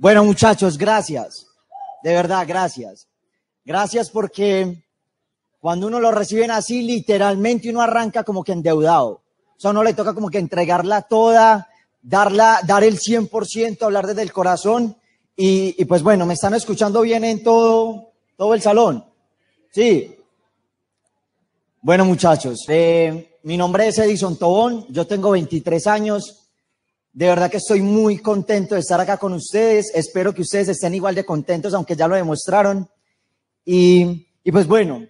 Bueno, muchachos, gracias. De verdad, gracias. Gracias porque cuando uno lo reciben así, literalmente uno arranca como que endeudado. O sea, uno le toca como que entregarla toda, darla, dar el 100%, hablar desde el corazón. Y, pues bueno, me están escuchando bien en todo, todo el salón. Sí. Bueno, muchachos, eh, mi nombre es Edison Tobón, yo tengo 23 años. De verdad que estoy muy contento de estar acá con ustedes. Espero que ustedes estén igual de contentos, aunque ya lo demostraron. Y, pues bueno,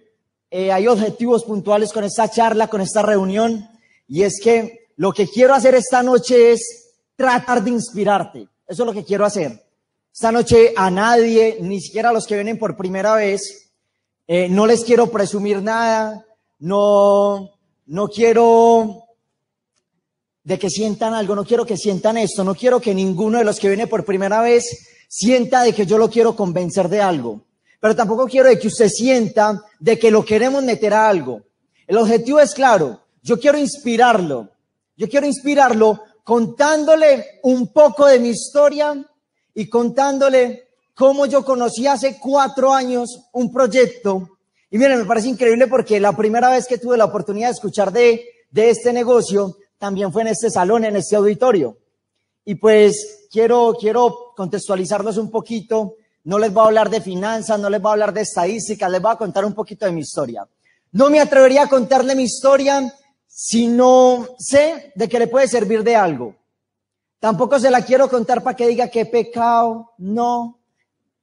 eh, hay objetivos puntuales con esta charla, con esta reunión. Y es que lo que quiero hacer esta noche es tratar de inspirarte. Eso es lo que quiero hacer. Esta noche a nadie, ni siquiera a los que vienen por primera vez, eh, no les quiero presumir nada, no, no quiero de que sientan algo, no quiero que sientan esto, no quiero que ninguno de los que viene por primera vez sienta de que yo lo quiero convencer de algo, pero tampoco quiero de que usted sienta de que lo queremos meter a algo. El objetivo es claro, yo quiero inspirarlo, yo quiero inspirarlo contándole un poco de mi historia y contándole cómo yo conocí hace cuatro años un proyecto. Y miren, me parece increíble porque la primera vez que tuve la oportunidad de escuchar de, de este negocio también fue en este salón, en este auditorio. Y pues quiero, quiero contextualizarlos un poquito. No les voy a hablar de finanzas, no les voy a hablar de estadísticas, les voy a contar un poquito de mi historia. No me atrevería a contarle mi historia si no sé de que le puede servir de algo. Tampoco se la quiero contar para que diga que pecado, no.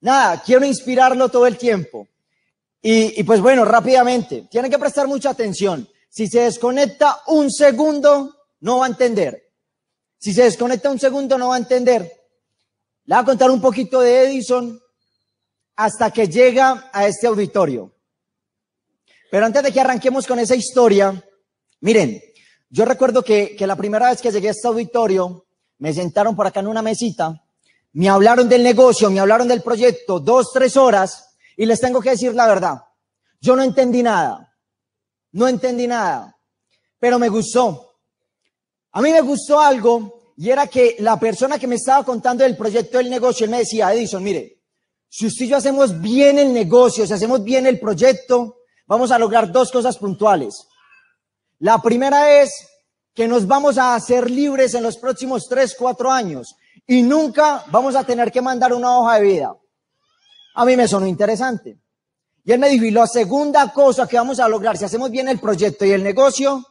Nada, quiero inspirarlo todo el tiempo. Y, y pues bueno, rápidamente, tienen que prestar mucha atención. Si se desconecta un segundo, no va a entender. Si se desconecta un segundo, no va a entender. Le voy a contar un poquito de Edison hasta que llega a este auditorio. Pero antes de que arranquemos con esa historia, Miren, yo recuerdo que, que la primera vez que llegué a este auditorio, me sentaron por acá en una mesita, me hablaron del negocio, me hablaron del proyecto, dos, tres horas, y les tengo que decir la verdad. Yo no entendí nada, no entendí nada, pero me gustó. A mí me gustó algo y era que la persona que me estaba contando del proyecto del negocio, él me decía, Edison, mire, si usted y yo hacemos bien el negocio, si hacemos bien el proyecto, vamos a lograr dos cosas puntuales. La primera es que nos vamos a hacer libres en los próximos tres, cuatro años y nunca vamos a tener que mandar una hoja de vida. A mí me sonó interesante. Y él me dijo, y la segunda cosa que vamos a lograr si hacemos bien el proyecto y el negocio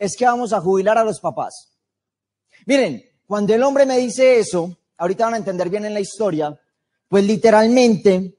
es que vamos a jubilar a los papás. Miren, cuando el hombre me dice eso, ahorita van a entender bien en la historia, pues literalmente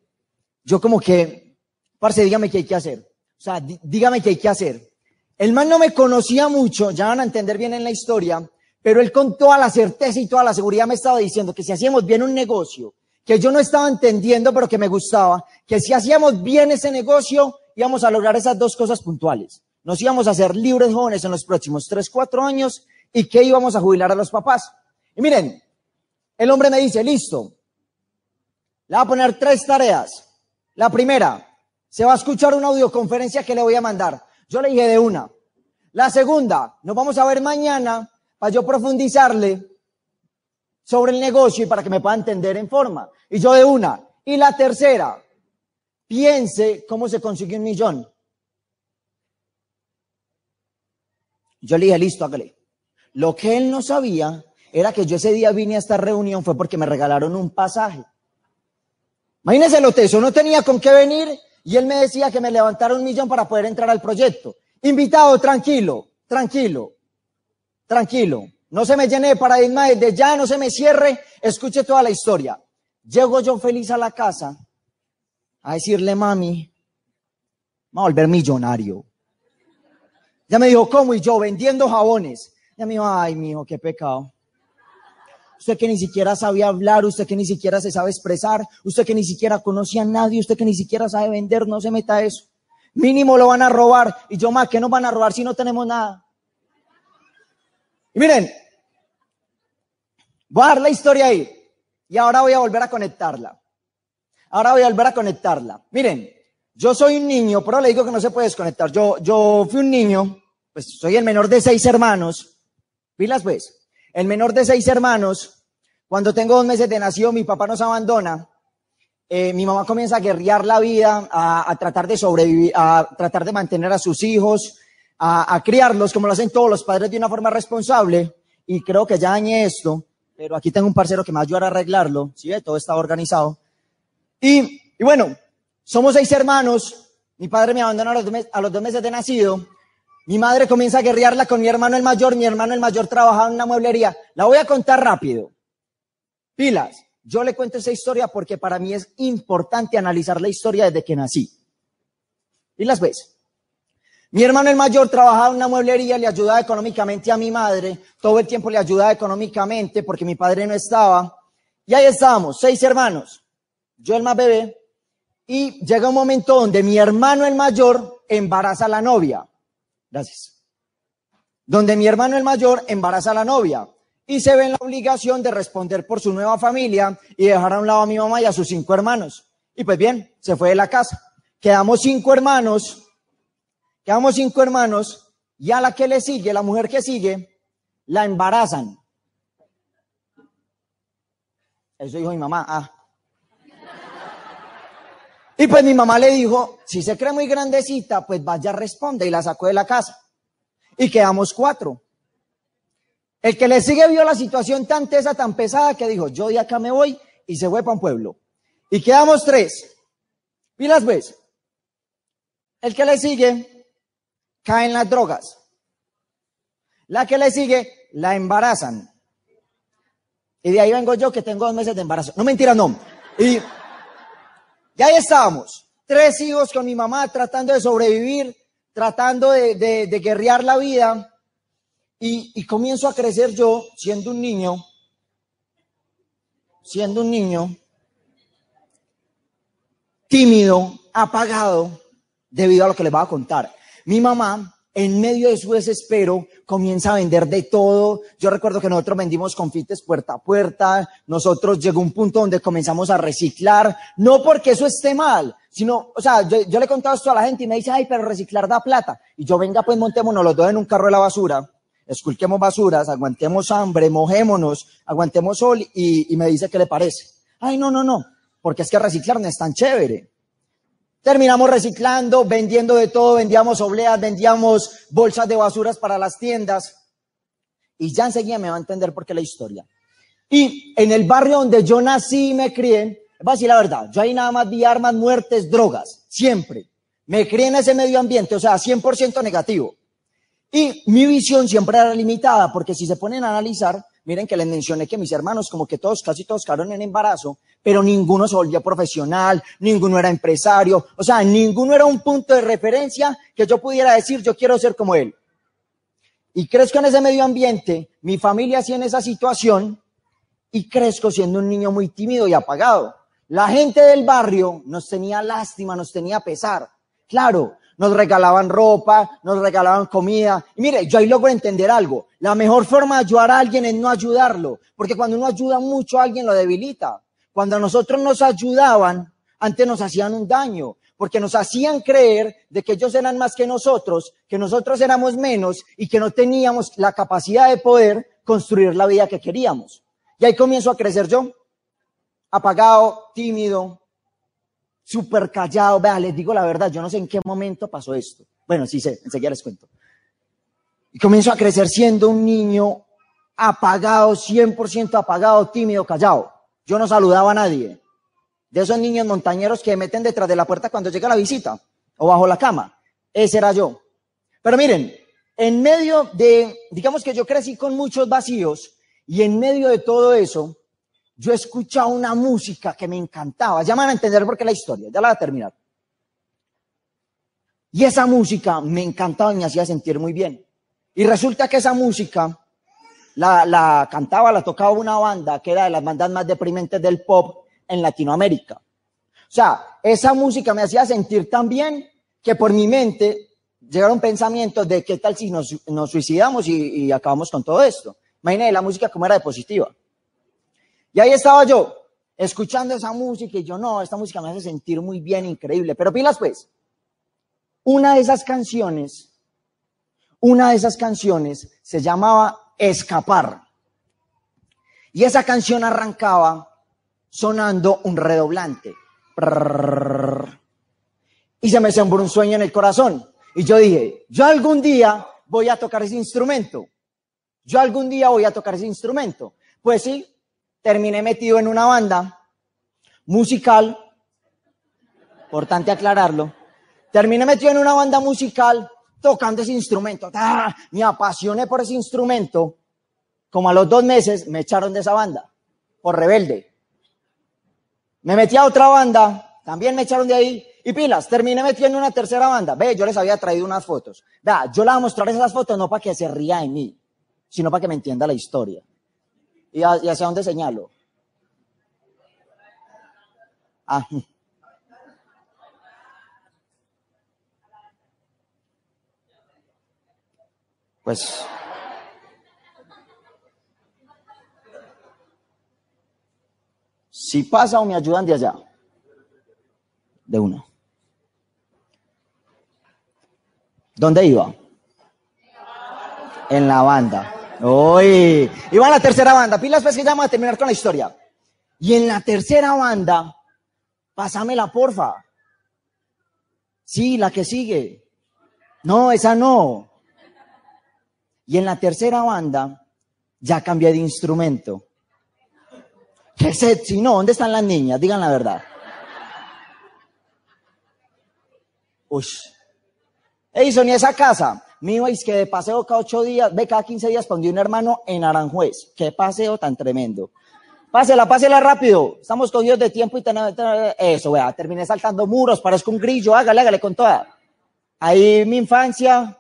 yo como que, parce, dígame qué hay que hacer. O sea, dígame qué hay que hacer. El man no me conocía mucho, ya van a entender bien en la historia, pero él con toda la certeza y toda la seguridad me estaba diciendo que si hacíamos bien un negocio, que yo no estaba entendiendo, pero que me gustaba, que si hacíamos bien ese negocio, íbamos a lograr esas dos cosas puntuales. Nos íbamos a hacer libres jóvenes en los próximos tres, cuatro años y que íbamos a jubilar a los papás. Y miren, el hombre me dice, listo, le voy a poner tres tareas. La primera, se va a escuchar una audioconferencia que le voy a mandar. Yo le dije de una. La segunda, nos vamos a ver mañana para yo profundizarle sobre el negocio y para que me pueda entender en forma. Y yo de una. Y la tercera, piense cómo se consigue un millón. Yo le dije, listo, hágale. Lo que él no sabía era que yo ese día vine a esta reunión fue porque me regalaron un pasaje. Imagínese lo teso, no tenía con qué venir y él me decía que me levantara un millón para poder entrar al proyecto. Invitado, tranquilo, tranquilo, tranquilo. No se me llene de paradigma desde ya, no se me cierre, escuche toda la historia. Llego yo feliz a la casa a decirle, mami, va a volver millonario. Ya me dijo, ¿cómo? Y yo vendiendo jabones. Ya me dijo, ay, mi hijo, qué pecado usted que ni siquiera sabía hablar, usted que ni siquiera se sabe expresar, usted que ni siquiera conocía a nadie, usted que ni siquiera sabe vender, no se meta eso. Mínimo lo van a robar. Y yo más, ¿qué nos van a robar si no tenemos nada? Y miren, voy a dar la historia ahí. Y ahora voy a volver a conectarla. Ahora voy a volver a conectarla. Miren, yo soy un niño, pero le digo que no se puede desconectar. Yo, yo fui un niño, pues soy el menor de seis hermanos. ¿Pilas pues? el menor de seis hermanos, Cuando tengo dos meses de nacido, mi papá nos abandona. Eh, mi mamá comienza a guerrear la vida, a, tratar de sobrevivir, a tratar de mantener a sus hijos, a, criarlos como lo hacen todos los padres de una forma responsable. Y creo que ya dañé esto, pero aquí tengo un parcero que me va a ayudar a arreglarlo. ¿sí? Todo está organizado. Y, y bueno, somos seis hermanos. Mi padre me abandona a a los dos meses de nacido. Mi madre comienza a guerrearla con mi hermano el mayor. Mi hermano el mayor trabajaba en una mueblería. La voy a contar rápido. Pilas, yo le cuento esa historia porque para mí es importante analizar la historia desde que nací. Y las ves. Mi hermano el mayor trabajaba en una mueblería, le ayudaba económicamente a mi madre, todo el tiempo le ayudaba económicamente porque mi padre no estaba. Y ahí estábamos, seis hermanos, yo el más bebé, y llega un momento donde mi hermano el mayor embaraza a la novia. Gracias. Donde mi hermano el mayor embaraza a la novia y se ve en la obligación de responder por su nueva familia y dejar a un lado a mi mamá y a sus cinco hermanos. Y pues bien, se fue de la casa. Quedamos cinco hermanos, quedamos cinco hermanos y a la que le sigue, la mujer que sigue, la embarazan. Eso dijo mi mamá. Ah. Y pues mi mamá le dijo, si se cree muy grandecita, pues vaya, responde y la sacó de la casa. Y quedamos cuatro. El que le sigue vio la situación tan tesa, tan pesada, que dijo, yo de acá me voy y se fue para un pueblo. Y quedamos tres. Y las ves. El que le sigue cae en las drogas. La que le sigue la embarazan. Y de ahí vengo yo que tengo dos meses de embarazo. No mentira, no. Y, y ahí estábamos. Tres hijos con mi mamá tratando de sobrevivir, tratando de, de, guerrear la vida. Y, comienzo a crecer yo siendo un niño, siendo un niño tímido, apagado, debido a lo que les voy a contar. Mi mamá, en medio de su desespero, comienza a vender de todo. Yo recuerdo que nosotros vendimos confites puerta a puerta. Nosotros llegó un punto donde comenzamos a reciclar. No porque eso esté mal, sino, o sea, yo, le he contado esto a la gente y me dice, ay, pero reciclar da plata. Y yo, venga, pues montémonos los dos en un carro de la basura esculquemos basuras, aguantemos hambre, mojémonos, aguantemos sol y, me dice qué le parece. Ay, no, no, no, porque es que reciclar no es tan chévere. Terminamos reciclando, vendiendo de todo, vendíamos obleas, vendíamos bolsas de basuras para las tiendas. Y ya enseguida me va a entender por qué la historia. Y en el barrio donde yo nací y me crié, va a decir la verdad, yo ahí nada más vi armas, muertes, drogas, siempre. Me crié en ese medio ambiente, o sea, 100% negativo. Y mi visión siempre era limitada, porque si se ponen a analizar, miren que les mencioné que mis hermanos, como que todos, casi todos quedaron en embarazo, pero ninguno se volvió profesional, ninguno era empresario, o sea, ninguno era un punto de referencia que yo pudiera decir, yo quiero ser como él. Y crezco en ese medio ambiente, mi familia así en esa situación, y crezco siendo un niño muy tímido y apagado. La gente del barrio nos tenía lástima, nos tenía pesar. Claro, nos regalaban ropa, nos regalaban comida. Y mire, yo ahí logro entender algo. La mejor forma de ayudar a alguien es no ayudarlo, porque cuando uno ayuda mucho a alguien lo debilita. Cuando a nosotros nos ayudaban, antes nos hacían un daño, porque nos hacían creer de que ellos eran más que nosotros, que nosotros éramos menos y que no teníamos la capacidad de poder construir la vida que queríamos. Y ahí comienzo a crecer yo, apagado, tímido, súper callado. Vea, les digo la verdad, yo no sé en qué momento pasó esto. Bueno, sí sé, enseguida les cuento. Y comienzo a crecer siendo un niño apagado, 100% apagado, tímido, callado. Yo no saludaba a nadie. De esos niños montañeros que meten detrás de la puerta cuando llega la visita o bajo la cama. Ese era yo. Pero miren, en medio de, digamos que yo crecí con muchos vacíos y en medio de todo eso, yo escuchaba una música que me encantaba. Ya van a entender por qué la historia, ya la voy a terminar. Y esa música me encantaba y me hacía sentir muy bien. Y resulta que esa música la, cantaba, la tocaba una banda que era de las bandas más deprimentes del pop en Latinoamérica. O sea, esa música me hacía sentir tan bien que por mi mente llegaron pensamientos de qué tal si nos, nos suicidamos y, y acabamos con todo esto. Imagínate la música como era de positiva. Y ahí estaba yo, escuchando esa música y yo, no, esta música me hace sentir muy bien, increíble. Pero pilas pues, una de esas canciones, una de esas canciones se llamaba Escapar. Y esa canción arrancaba sonando un redoblante. Y se me sembró un sueño en el corazón. Y yo dije, yo algún día voy a tocar ese instrumento. Yo algún día voy a tocar ese instrumento. Pues sí, terminé metido en una banda musical, importante aclararlo, terminé metido en una banda musical tocando ese instrumento. Me apasioné por ese instrumento. Como a los dos meses me echaron de esa banda, por rebelde. Me metí a otra banda, también me echaron de ahí. Y pilas, terminé metido en una tercera banda. Ve, yo les había traído unas fotos. Vea, yo les voy a mostrar esas fotos no para que se ría de mí, sino para que me entienda la historia. ¿Y, hacia dónde señalo? Ah. Pues si pasa o me ayudan de allá, de uno. ¿Dónde iba? En la banda. Uy, iba a la tercera banda. Pilas, pues que ya vamos a terminar con la historia. Y en la tercera banda, pásamela, porfa. Sí, la que sigue. No, esa no. Y en la tercera banda, ya cambié de instrumento. ¿Qué sexy? No, ¿dónde están las niñas? Digan la verdad. Uy. Ey, Sonia, esa casa. Mío, es que de paseo cada ocho días, ve cada quince días pondí un hermano en Aranjuez. Qué paseo tan tremendo. Pásela, pásela rápido. Estamos cogidos de tiempo y tenemos, eso, vea, terminé saltando muros, parezco un grillo, hágale, hágale con toda. Ahí mi infancia,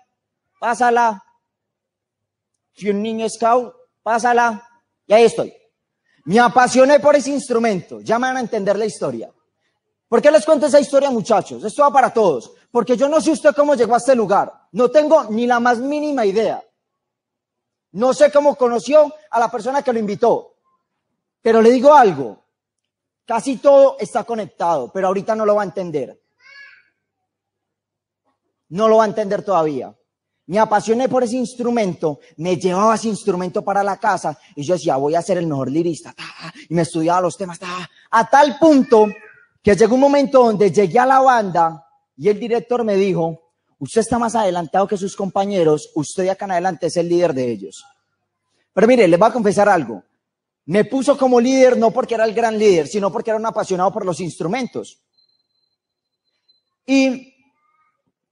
pásala. Fui un niño scout, pásala. Y ahí estoy. Me apasioné por ese instrumento. Ya me van a entender la historia. ¿Por qué les cuento esa historia, muchachos? Esto va para todos. Porque yo no sé usted cómo llegó a este lugar. No tengo ni la más mínima idea. No sé cómo conoció a la persona que lo invitó. Pero le digo algo. Casi todo está conectado, pero ahorita no lo va a entender. No lo va a entender todavía. Me apasioné por ese instrumento, me llevaba ese instrumento para la casa y yo decía, voy a ser el mejor lirista. Y me estudiaba los temas. A tal punto que llegó un momento donde llegué a la banda y el director me dijo, usted está más adelantado que sus compañeros, usted de acá en adelante es el líder de ellos. Pero mire, les voy a confesar algo. Me puso como líder no porque era el gran líder, sino porque era un apasionado por los instrumentos. Y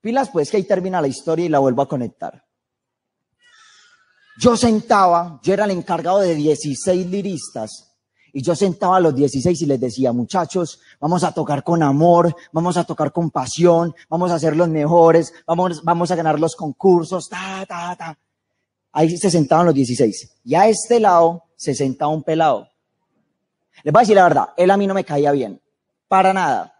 pilas, pues que ahí termina la historia y la vuelvo a conectar. Yo sentaba, yo era el encargado de 16 liristas y yo sentaba a los 16 y les decía, muchachos, vamos a tocar con amor, vamos a tocar con pasión, vamos a ser los mejores, vamos, vamos a ganar los concursos, ta, ta, ta. Ahí se sentaban los 16. Y a este lado se sentaba un pelado. Les voy a decir la verdad, él a mí no me caía bien, para nada.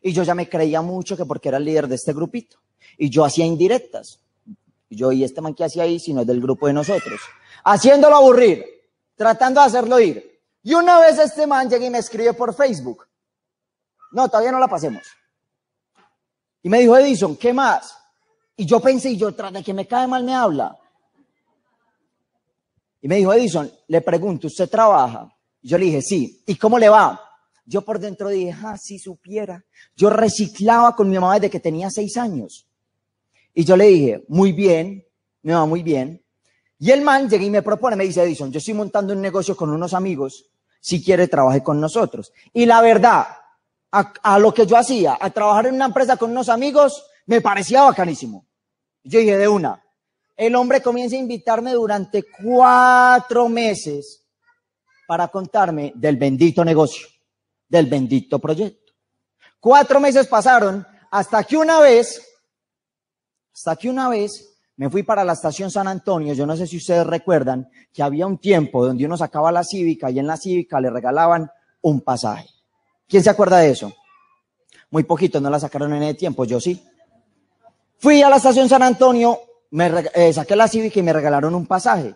Y yo ya me creía mucho que porque era el líder de este grupito. Y yo hacía indirectas. Yo, ¿y este man que hacía ahí si no es del grupo de nosotros? Haciéndolo aburrir, tratando de hacerlo ir. Y una vez este man llega y me escribe por Facebook. No, todavía no la pasemos. Y me dijo, Edison, ¿qué más? Y yo pensé, y yo, tras de que me cae mal, me habla. Y me dijo, Edison, le pregunto, ¿usted trabaja? Y yo le dije, sí. ¿Y cómo le va? Yo por dentro dije, ah, si supiera. Yo reciclaba con mi mamá desde que tenía seis años. Y yo le dije, muy bien, me va muy bien. Y el man llega y me propone, me dice, Edison, yo estoy montando un negocio con unos amigos si quiere trabaje con nosotros. Y la verdad, a, lo que yo hacía, a trabajar en una empresa con unos amigos, me parecía bacanísimo. Yo dije de una. El hombre comienza a invitarme durante cuatro meses para contarme del bendito negocio, del bendito proyecto. Cuatro meses pasaron hasta que una vez, hasta que una vez me fui para la estación San Antonio, yo no sé si ustedes recuerdan que había un tiempo donde uno sacaba la cívica y en la cívica le regalaban un pasaje. ¿Quién se acuerda de eso? Muy poquito, no la sacaron en el tiempo, yo sí. Fui a la estación San Antonio, me eh, saqué la cívica y me regalaron un pasaje.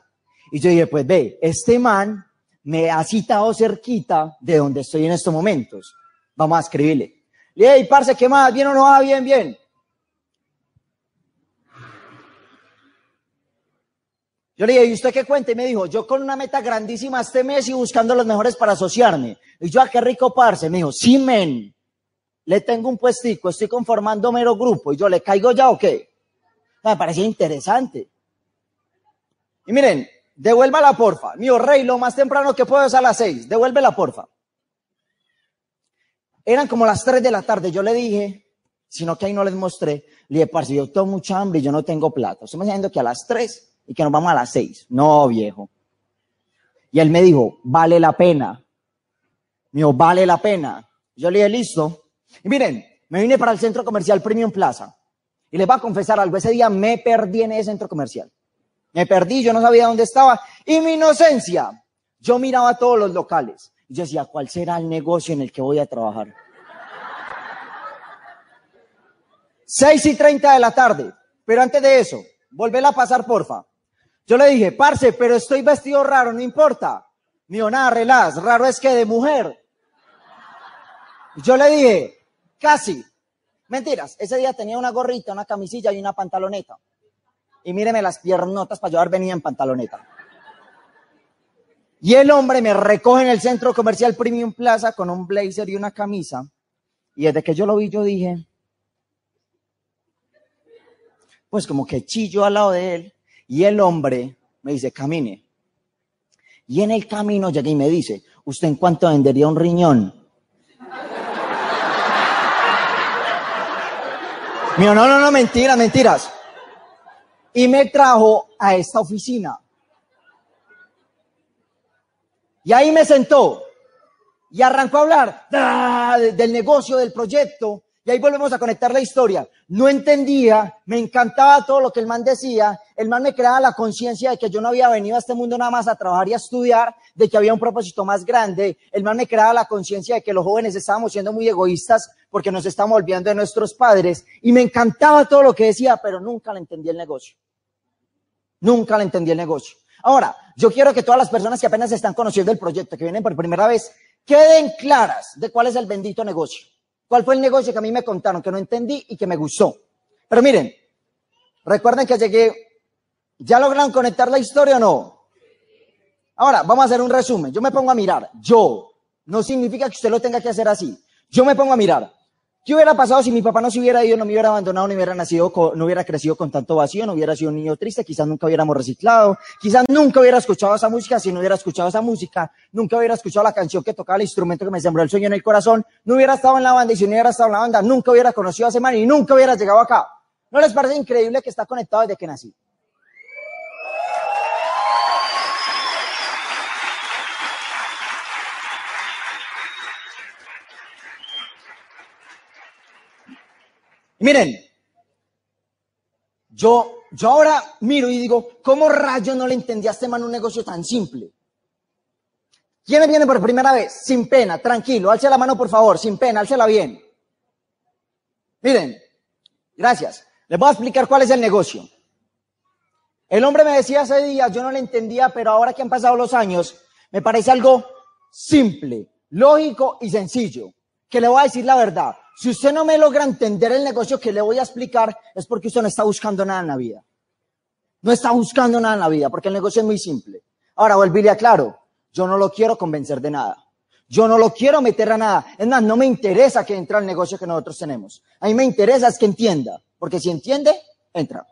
Y yo dije, pues ve, este man me ha citado cerquita de donde estoy en estos momentos. Vamos a escribirle. Le dije, parce, ¿qué más? ¿Bien o no va? Bien, bien. Yo le dije, ¿y usted qué cuenta? Y me dijo, yo con una meta grandísima este mes y buscando los mejores para asociarme. Y yo, ¿a ah, qué rico parce? Me dijo, sí, men. Le tengo un puestico, estoy conformando mero grupo. Y yo, ¿le caigo ya o qué? Me parecía interesante. Y miren, devuélvala porfa. Mío, rey, lo más temprano que puedo es a las seis. Devuélvela porfa. Eran como las tres de la tarde. Yo le dije, sino que ahí no les mostré. Le dije, parce, yo tengo mucha hambre y yo no tengo plata. Estamos diciendo que a las tres y que nos vamos a las seis. No, viejo. Y él me dijo, vale la pena. Me dijo, vale la pena. Yo le dije, listo. Y miren, me vine para el centro comercial Premium Plaza. Y les voy a confesar algo. Ese día me perdí en ese centro comercial. Me perdí, yo no sabía dónde estaba. Y mi inocencia, yo miraba todos los locales. Y yo decía, ¿cuál será el negocio en el que voy a trabajar? Seis y treinta de la tarde. Pero antes de eso, volver a pasar, porfa. Yo le dije, parce, pero estoy vestido raro, no importa. Mío, nada, relax, raro es que de mujer. Yo le dije, casi. Mentiras, ese día tenía una gorrita, una camisilla y una pantaloneta y míreme las piernotas para llevar venía en pantaloneta. Y el hombre me recoge en el centro comercial Premium Plaza con un blazer y una camisa. Y desde que yo lo vi, yo dije, pues como que chillo al lado de él. Y el hombre me dice, camine. Y en el camino llegué y me dice, ¿usted en cuánto vendería un riñón? Mío, no, no, no, mentiras, mentiras y me trajo a esta oficina. Y ahí me sentó y arrancó a hablar del negocio, del proyecto. Y ahí volvemos a conectar la historia. No entendía, me encantaba todo lo que el man decía. El man me creaba la conciencia de que yo no había venido a este mundo nada más a trabajar y a estudiar, de que había un propósito más grande. El man me creaba la conciencia de que los jóvenes estábamos siendo muy egoístas porque nos estamos olvidando de nuestros padres. Y me encantaba todo lo que decía, pero nunca le entendí el negocio. Nunca le entendí el negocio. Ahora, yo quiero que todas las personas que apenas están conociendo el proyecto, que vienen por primera vez, queden claras de cuál es el bendito negocio. ¿Cuál fue el negocio que a mí me contaron, que no entendí y que me gustó? Pero miren, recuerden que llegué, ¿ya lograron conectar la historia o no? Ahora, vamos a hacer un resumen. Yo me pongo a mirar. Yo. No significa que usted lo tenga que hacer así. Yo me pongo a mirar. ¿Qué hubiera pasado si mi papá no se hubiera ido, no me hubiera abandonado, no hubiera nacido, no hubiera crecido con tanto vacío, no hubiera sido un niño triste, quizás nunca hubiéramos reciclado, quizás nunca hubiera escuchado esa música, si no hubiera escuchado esa música, nunca hubiera escuchado la canción que tocaba el instrumento que me sembró el sueño en el corazón, no hubiera estado en la banda y si no hubiera estado en la banda, nunca hubiera conocido a ese man y nunca hubiera llegado acá. ¿No les parece increíble que está conectado desde que nací? Miren, yo, yo ahora miro y digo, ¿cómo rayo no le entendí a este man un negocio tan simple? ¿Quiénes vienen por primera vez? Sin pena, tranquilo, alce la mano por favor, sin pena, álcela bien. Miren, gracias. Les voy a explicar cuál es el negocio. El hombre me decía hace días, yo no le entendía, pero ahora que han pasado los años, me parece algo simple, lógico y sencillo. Que le voy a decir la verdad. Si usted no me logra entender el negocio que le voy a explicar, es porque usted no está buscando nada en la vida. No está buscando nada en la vida, porque el negocio es muy simple. Ahora, volvíle a claro, yo no lo quiero convencer de nada. Yo no lo quiero meter a nada. Es más, no me interesa que entre al negocio que nosotros tenemos. A mí me interesa es que entienda, porque si entiende, entra.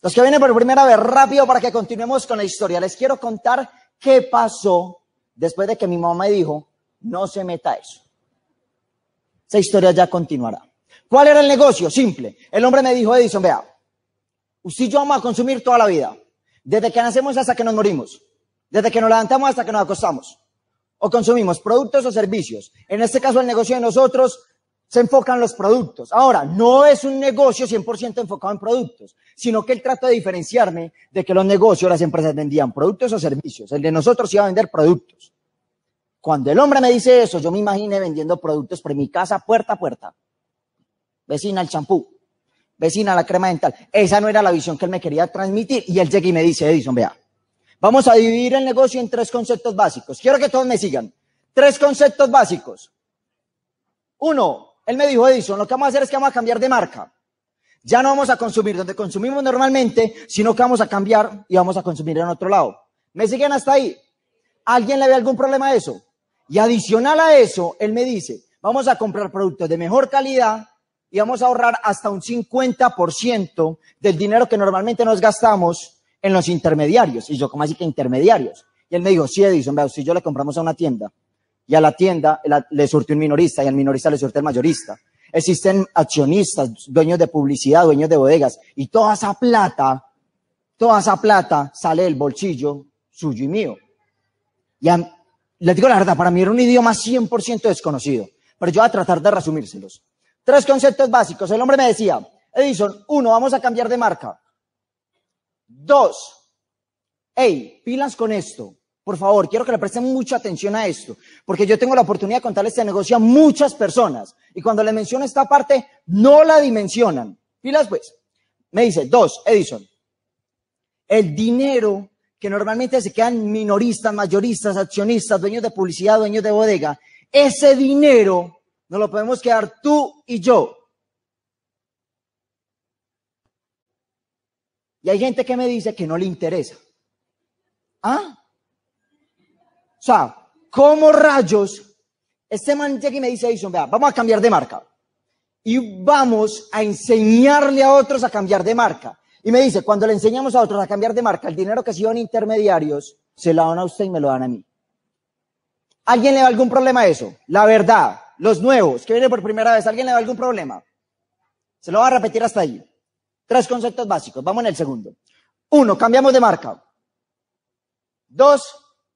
Los que vienen por primera vez, rápido para que continuemos con la historia. Les quiero contar qué pasó después de que mi mamá me dijo, no se meta eso. Esa historia ya continuará. ¿Cuál era el negocio? Simple. El hombre me dijo, Edison, vea, usted y yo vamos a consumir toda la vida. Desde que nacemos hasta que nos morimos. Desde que nos levantamos hasta que nos acostamos. O consumimos productos o servicios. En este caso, el negocio de nosotros se enfoca en los productos. Ahora, no es un negocio 100% enfocado en productos, sino que él trata de diferenciarme de que los negocios, las empresas vendían productos o servicios. El de nosotros iba a vender productos. Cuando el hombre me dice eso, yo me imaginé vendiendo productos por mi casa puerta a puerta. Vecina el champú, vecina la crema dental. Esa no era la visión que él me quería transmitir. Y él llega y me dice, Edison, vea, vamos a dividir el negocio en tres conceptos básicos. Quiero que todos me sigan. Tres conceptos básicos. Uno, él me dijo, Edison, lo que vamos a hacer es que vamos a cambiar de marca. Ya no vamos a consumir donde consumimos normalmente, sino que vamos a cambiar y vamos a consumir en otro lado. ¿Me siguen hasta ahí? ¿Alguien le ve algún problema a eso? Y adicional a eso, él me dice, vamos a comprar productos de mejor calidad y vamos a ahorrar hasta un 50% del dinero que normalmente nos gastamos en los intermediarios. Y yo, ¿cómo así que intermediarios? Y él me dijo, sí, Edison, vea, si yo le compramos a una tienda y a la tienda le surte un minorista y al minorista le surte el mayorista. Existen accionistas, dueños de publicidad, dueños de bodegas y toda esa plata, toda esa plata sale del bolsillo suyo y mío. Y les digo la verdad, para mí era un idioma 100% desconocido, pero yo voy a tratar de resumírselos. Tres conceptos básicos. El hombre me decía, Edison, uno, vamos a cambiar de marca. Dos, hey, pilas con esto. Por favor, quiero que le presten mucha atención a esto, porque yo tengo la oportunidad de contarle este negocio a muchas personas. Y cuando le menciono esta parte, no la dimensionan. Pilas pues. Me dice, dos, Edison, el dinero que normalmente se quedan minoristas, mayoristas, accionistas, dueños de publicidad, dueños de bodega, ese dinero no lo podemos quedar tú y yo. Y hay gente que me dice que no le interesa. ¿Ah? O sea, ¿cómo rayos? Este man llega me dice, Edison, vea, vamos a cambiar de marca. Y vamos a enseñarle a otros a cambiar de marca. Y me dice, cuando le enseñamos a otros a cambiar de marca, el dinero que se iban intermediarios, se lo dan a usted y me lo dan a mí. ¿Alguien le da algún problema a eso? La verdad, los nuevos que vienen por primera vez, ¿alguien le da algún problema? Se lo va a repetir hasta ahí. Tres conceptos básicos. Vamos en el segundo. Uno, cambiamos de marca. Dos,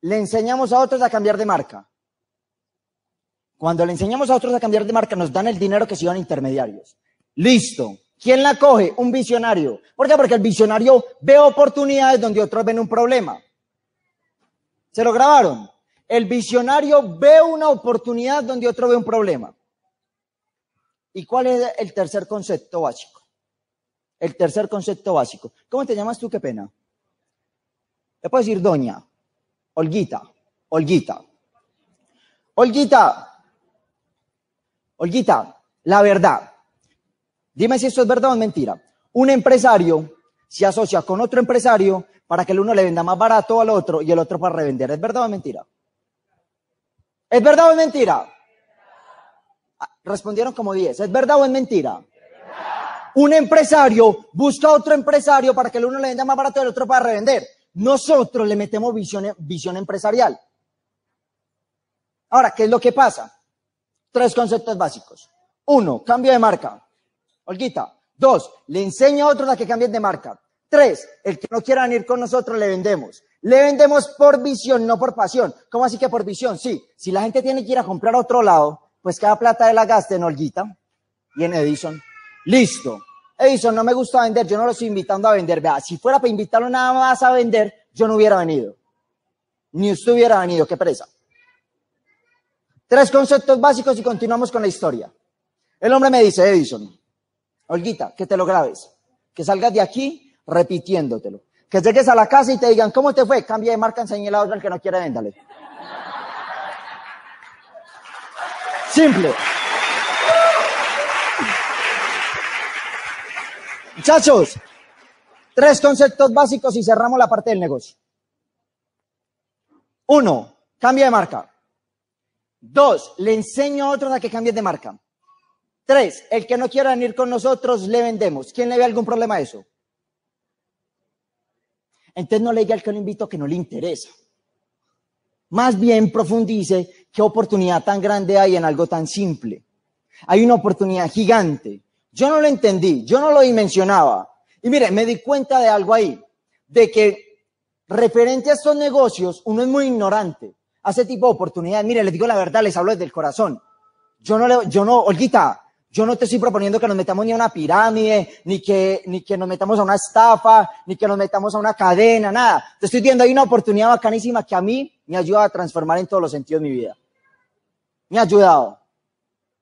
le enseñamos a otros a cambiar de marca. Cuando le enseñamos a otros a cambiar de marca, nos dan el dinero que se iban intermediarios. Listo. ¿Quién la coge? Un visionario. ¿Por qué? Porque el visionario ve oportunidades donde otros ven un problema. ¿Se lo grabaron? El visionario ve una oportunidad donde otro ve un problema. ¿Y cuál es el tercer concepto básico? El tercer concepto básico. ¿Cómo te llamas tú? Qué pena. Le puedo decir doña. Olguita, Olguita. Olguita, Olguita, la verdad. Dime si esto es verdad o es mentira. Un empresario se asocia con otro empresario para que el uno le venda más barato al otro y el otro para revender. ¿Es verdad o es mentira? ¿Es verdad o es mentira? Ah, respondieron como 10. ¿Es verdad o es mentira? Un empresario busca a otro empresario para que el uno le venda más barato y el otro para revender. Nosotros le metemos visión, visión empresarial. Ahora, ¿qué es lo que pasa? Tres conceptos básicos. Uno, cambio de marca. Olguita. Dos, le enseño a otros a que cambien de marca. Tres, el que no quiera venir con nosotros le vendemos. Le vendemos por visión, no por pasión. ¿Cómo así que por visión? Sí, si la gente tiene que ir a comprar a otro lado, pues cada plata de la gaste en Olguita y en Edison. Listo. Edison, no me gusta vender, yo no lo estoy invitando a vender. Vea, si fuera para invitarlo nada más a vender, yo no hubiera venido. Ni usted hubiera venido, qué presa. Tres conceptos básicos y continuamos con la historia. El hombre me dice, Edison, Olguita, que te lo grabes, que salgas de aquí repitiéndotelo. Que llegues a la casa y te digan, ¿cómo te fue? Cambia de marca, enseñe la otra al que no quiere, véndale. Simple. Muchachos, tres conceptos básicos y cerramos la parte del negocio. Uno, cambia de marca. Dos, le enseño a otros a que cambien de marca. Tres, el que no quiera venir con nosotros, le vendemos. ¿Quién le ve algún problema a eso? Entonces no le diga al que lo invito que no le interesa. Más bien profundice qué oportunidad tan grande hay en algo tan simple. Hay una oportunidad gigante. Yo no lo entendí, yo no lo dimensionaba. Y mire, me di cuenta de algo ahí, de que referente a estos negocios, uno es muy ignorante a ese tipo de oportunidades. Mire, les digo la verdad, les hablo desde el corazón. Yo no, le, yo no, Olguita, yo no te estoy proponiendo que nos metamos ni a una pirámide, ni que, ni que nos metamos a una estafa, ni que nos metamos a una cadena, nada. Te estoy diciendo, hay una oportunidad bacanísima que a mí me ayuda a transformar en todos los sentidos de mi vida. Me ha ayudado.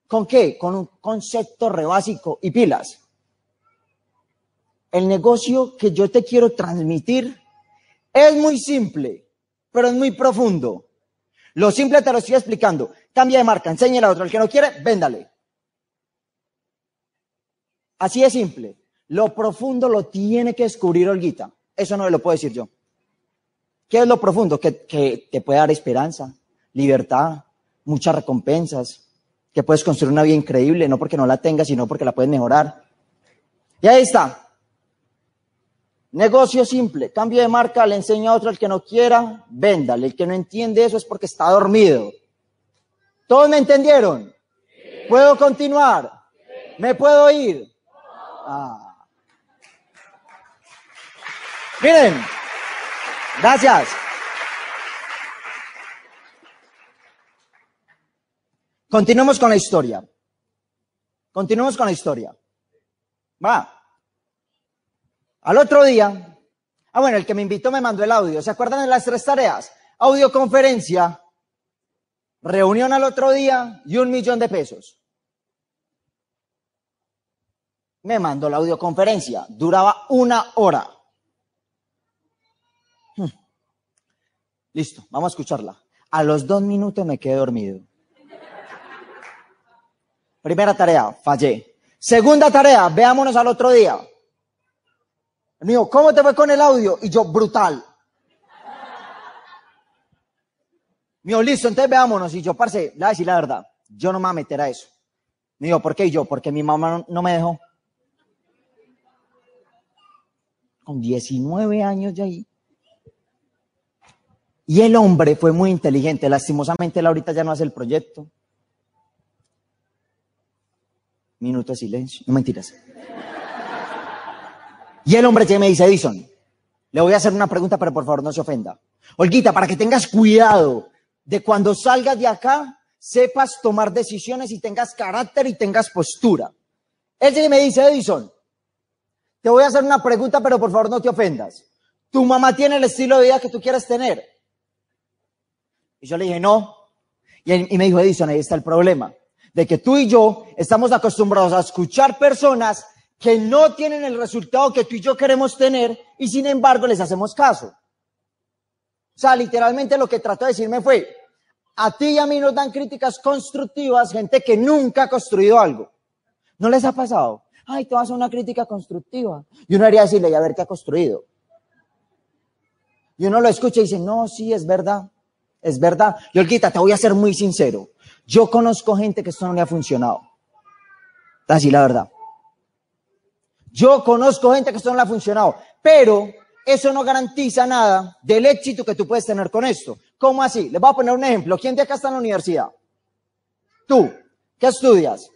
¿Con qué? Con un concepto re básico y pilas. El negocio que yo te quiero transmitir es muy simple, pero es muy profundo. Lo simple te lo estoy explicando. Cambia de marca, enséñale a otro. El que no quiere, véndale. Así es simple. Lo profundo lo tiene que descubrir Olguita. Eso no lo puedo decir yo. ¿Qué es lo profundo? Que, te puede dar esperanza, libertad, muchas recompensas, que puedes construir una vida increíble, no porque no la tengas, sino porque la puedes mejorar. Y ahí está. Negocio simple, cambio de marca, le enseño a otro el que no quiera, véndale. El que no entiende eso es porque está dormido. ¿Todos me entendieron? ¿Puedo continuar? ¿Me puedo ir? Ah. Miren, gracias. Continuemos con la historia. Continuemos con la historia. Va. Al otro día, ah bueno, el que me invitó me mandó el audio. ¿Se acuerdan de las tres tareas? Audioconferencia, reunión al otro día y un millón de pesos. Me mandó la audioconferencia, duraba una hora. Hmm. Listo, vamos a escucharla. A los dos minutos me quedé dormido. Primera tarea, fallé. Segunda tarea, veámonos al otro día. Mío, ¿cómo te fue con el audio? Y yo, brutal. Mío, listo, entonces veámonos. Y yo, parce, le voy a decir la verdad. Yo no me voy a meter a eso. Mío, ¿por qué? Y yo, porque mi mamá no, me dejó. Con 19 años de ahí. Y el hombre fue muy inteligente. Lastimosamente, él ahorita ya no hace el proyecto. Minuto de silencio. No mentiras. Y el hombre me dice, Edison, le voy a hacer una pregunta, pero por favor no se ofenda. Olguita, para que tengas cuidado de cuando salgas de acá, sepas tomar decisiones y tengas carácter y tengas postura. Él que me dice, Edison, te voy a hacer una pregunta, pero por favor no te ofendas. ¿Tu mamá tiene el estilo de vida que tú quieres tener? Y yo le dije, no. Y, me dijo, Edison, ahí está el problema. De que tú y yo estamos acostumbrados a escuchar personas que no tienen el resultado que tú y yo queremos tener y sin embargo les hacemos caso. O sea, literalmente lo que trató de decirme fue, a ti y a mí nos dan críticas constructivas gente que nunca ha construido algo. ¿No les ha pasado? Ay, te vas a una crítica constructiva. Y uno haría decirle, y a ver qué ha construido. Y uno lo escucha y dice, no, sí, es verdad, es verdad. Y Olguita, te voy a ser muy sincero. Yo conozco gente que esto no le ha funcionado. Así la verdad. Yo conozco gente que esto no le ha funcionado, pero eso no garantiza nada del éxito que tú puedes tener con esto. ¿Cómo así? Les voy a poner un ejemplo. ¿Quién de acá está en la universidad? Tú. ¿Qué estudias?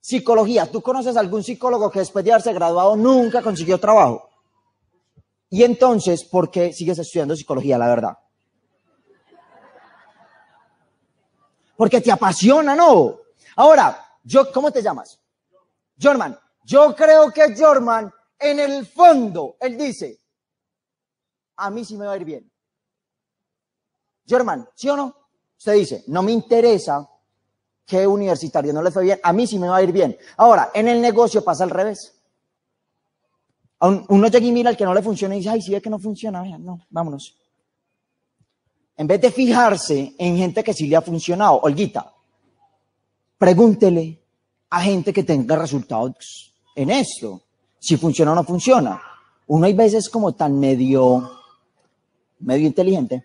Psicología. ¿Tú conoces algún psicólogo que después de haberse graduado nunca consiguió trabajo? Y entonces, ¿por qué sigues estudiando psicología, la verdad? Porque te apasiona, ¿no? Ahora, yo, ¿cómo te llamas? Jorman, yo creo que Jorman, en el fondo, él dice, a mí sí me va a ir bien. Jorman, ¿sí o no? Usted dice, no me interesa que universitario no le fue bien, a mí sí me va a ir bien. Ahora, en el negocio pasa al revés. Uno llega y mira al que no le funciona y dice, ay, si ve que no funciona, no, vámonos. En vez de fijarse en gente que sí le ha funcionado, Olguita, pregúntele a gente que tenga resultados en esto, si funciona o no funciona. Uno hay veces como tan medio, medio inteligente,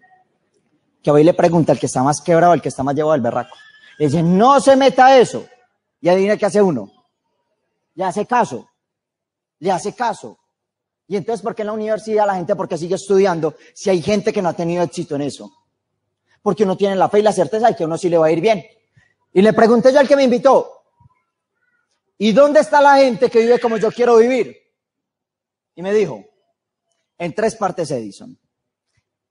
que hoy le pregunta al que está más quebrado, al que está más llevado al berraco. Le dice, no se meta eso. Y adivina qué hace uno. Le hace caso. Le hace caso. Y entonces, ¿por qué en la universidad la gente, porque sigue estudiando, si hay gente que no ha tenido éxito en eso? Porque uno tiene la fe y la certeza de que a uno sí le va a ir bien. Y le pregunté yo al que me invitó, ¿Y dónde está la gente que vive como yo quiero vivir? Y me dijo, en tres partes Edison.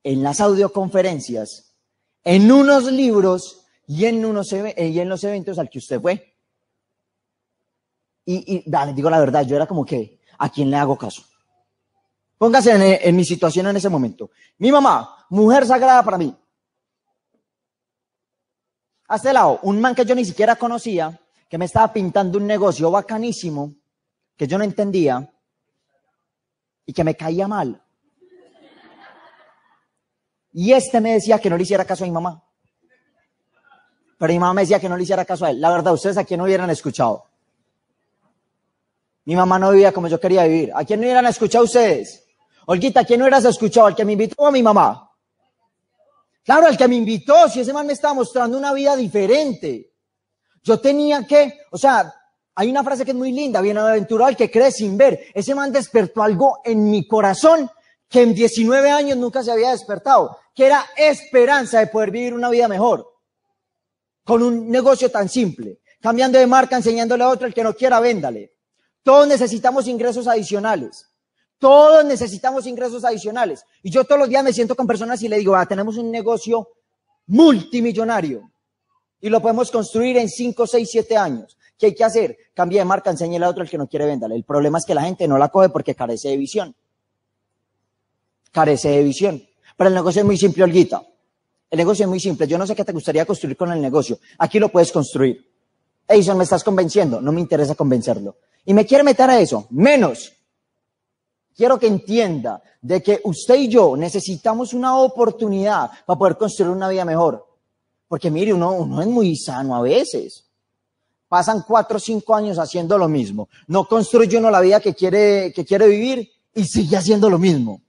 En las audioconferencias, en unos libros y en, unos, y en los eventos al que usted fue. Y, digo la verdad, yo era como que, ¿a quién le hago caso? Póngase en, en mi situación en ese momento. Mi mamá, mujer sagrada para mí. A este lado, un man que yo ni siquiera conocía, que me estaba pintando un negocio bacanísimo que yo no entendía y que me caía mal. Y este me decía que no le hiciera caso a mi mamá. Pero mi mamá me decía que no le hiciera caso a él. La verdad, ustedes aquí no hubieran escuchado. Mi mamá no vivía como yo quería vivir. ¿A quién no hubieran escuchado ustedes? Olguita, ¿a quién no hubieras escuchado? ¿Al que me invitó a mi mamá? Claro, al que me invitó, si ese man me estaba mostrando una vida diferente. Yo tenía que, o sea, hay una frase que es muy linda, bienaventurado el que cree sin ver. Ese man despertó algo en mi corazón que en 19 años nunca se había despertado, que era esperanza de poder vivir una vida mejor. Con un negocio tan simple, cambiando de marca, enseñándole a otro, el que no quiera, véndale. Todos necesitamos ingresos adicionales. Todos necesitamos ingresos adicionales. Y yo todos los días me siento con personas y le digo, ah, tenemos un negocio multimillonario y lo podemos construir en 5, 6, 7 años. ¿Qué hay que hacer? Cambia de marca, enséñale a otro el que no quiere venderle. El problema es que la gente no la coge porque carece de visión. Carece de visión. Pero el negocio es muy simple, Olguita. El negocio es muy simple. Yo no sé qué te gustaría construir con el negocio. Aquí lo puedes construir. Edison, me estás convenciendo. No me interesa convencerlo. Y me quiere meter a eso. Menos. Quiero que entienda de que usted y yo necesitamos una oportunidad para poder construir una vida mejor. Porque mire, uno, uno es muy sano a veces. Pasan cuatro o cinco años haciendo lo mismo. No construye uno la vida que quiere, que quiere vivir y sigue haciendo lo mismo.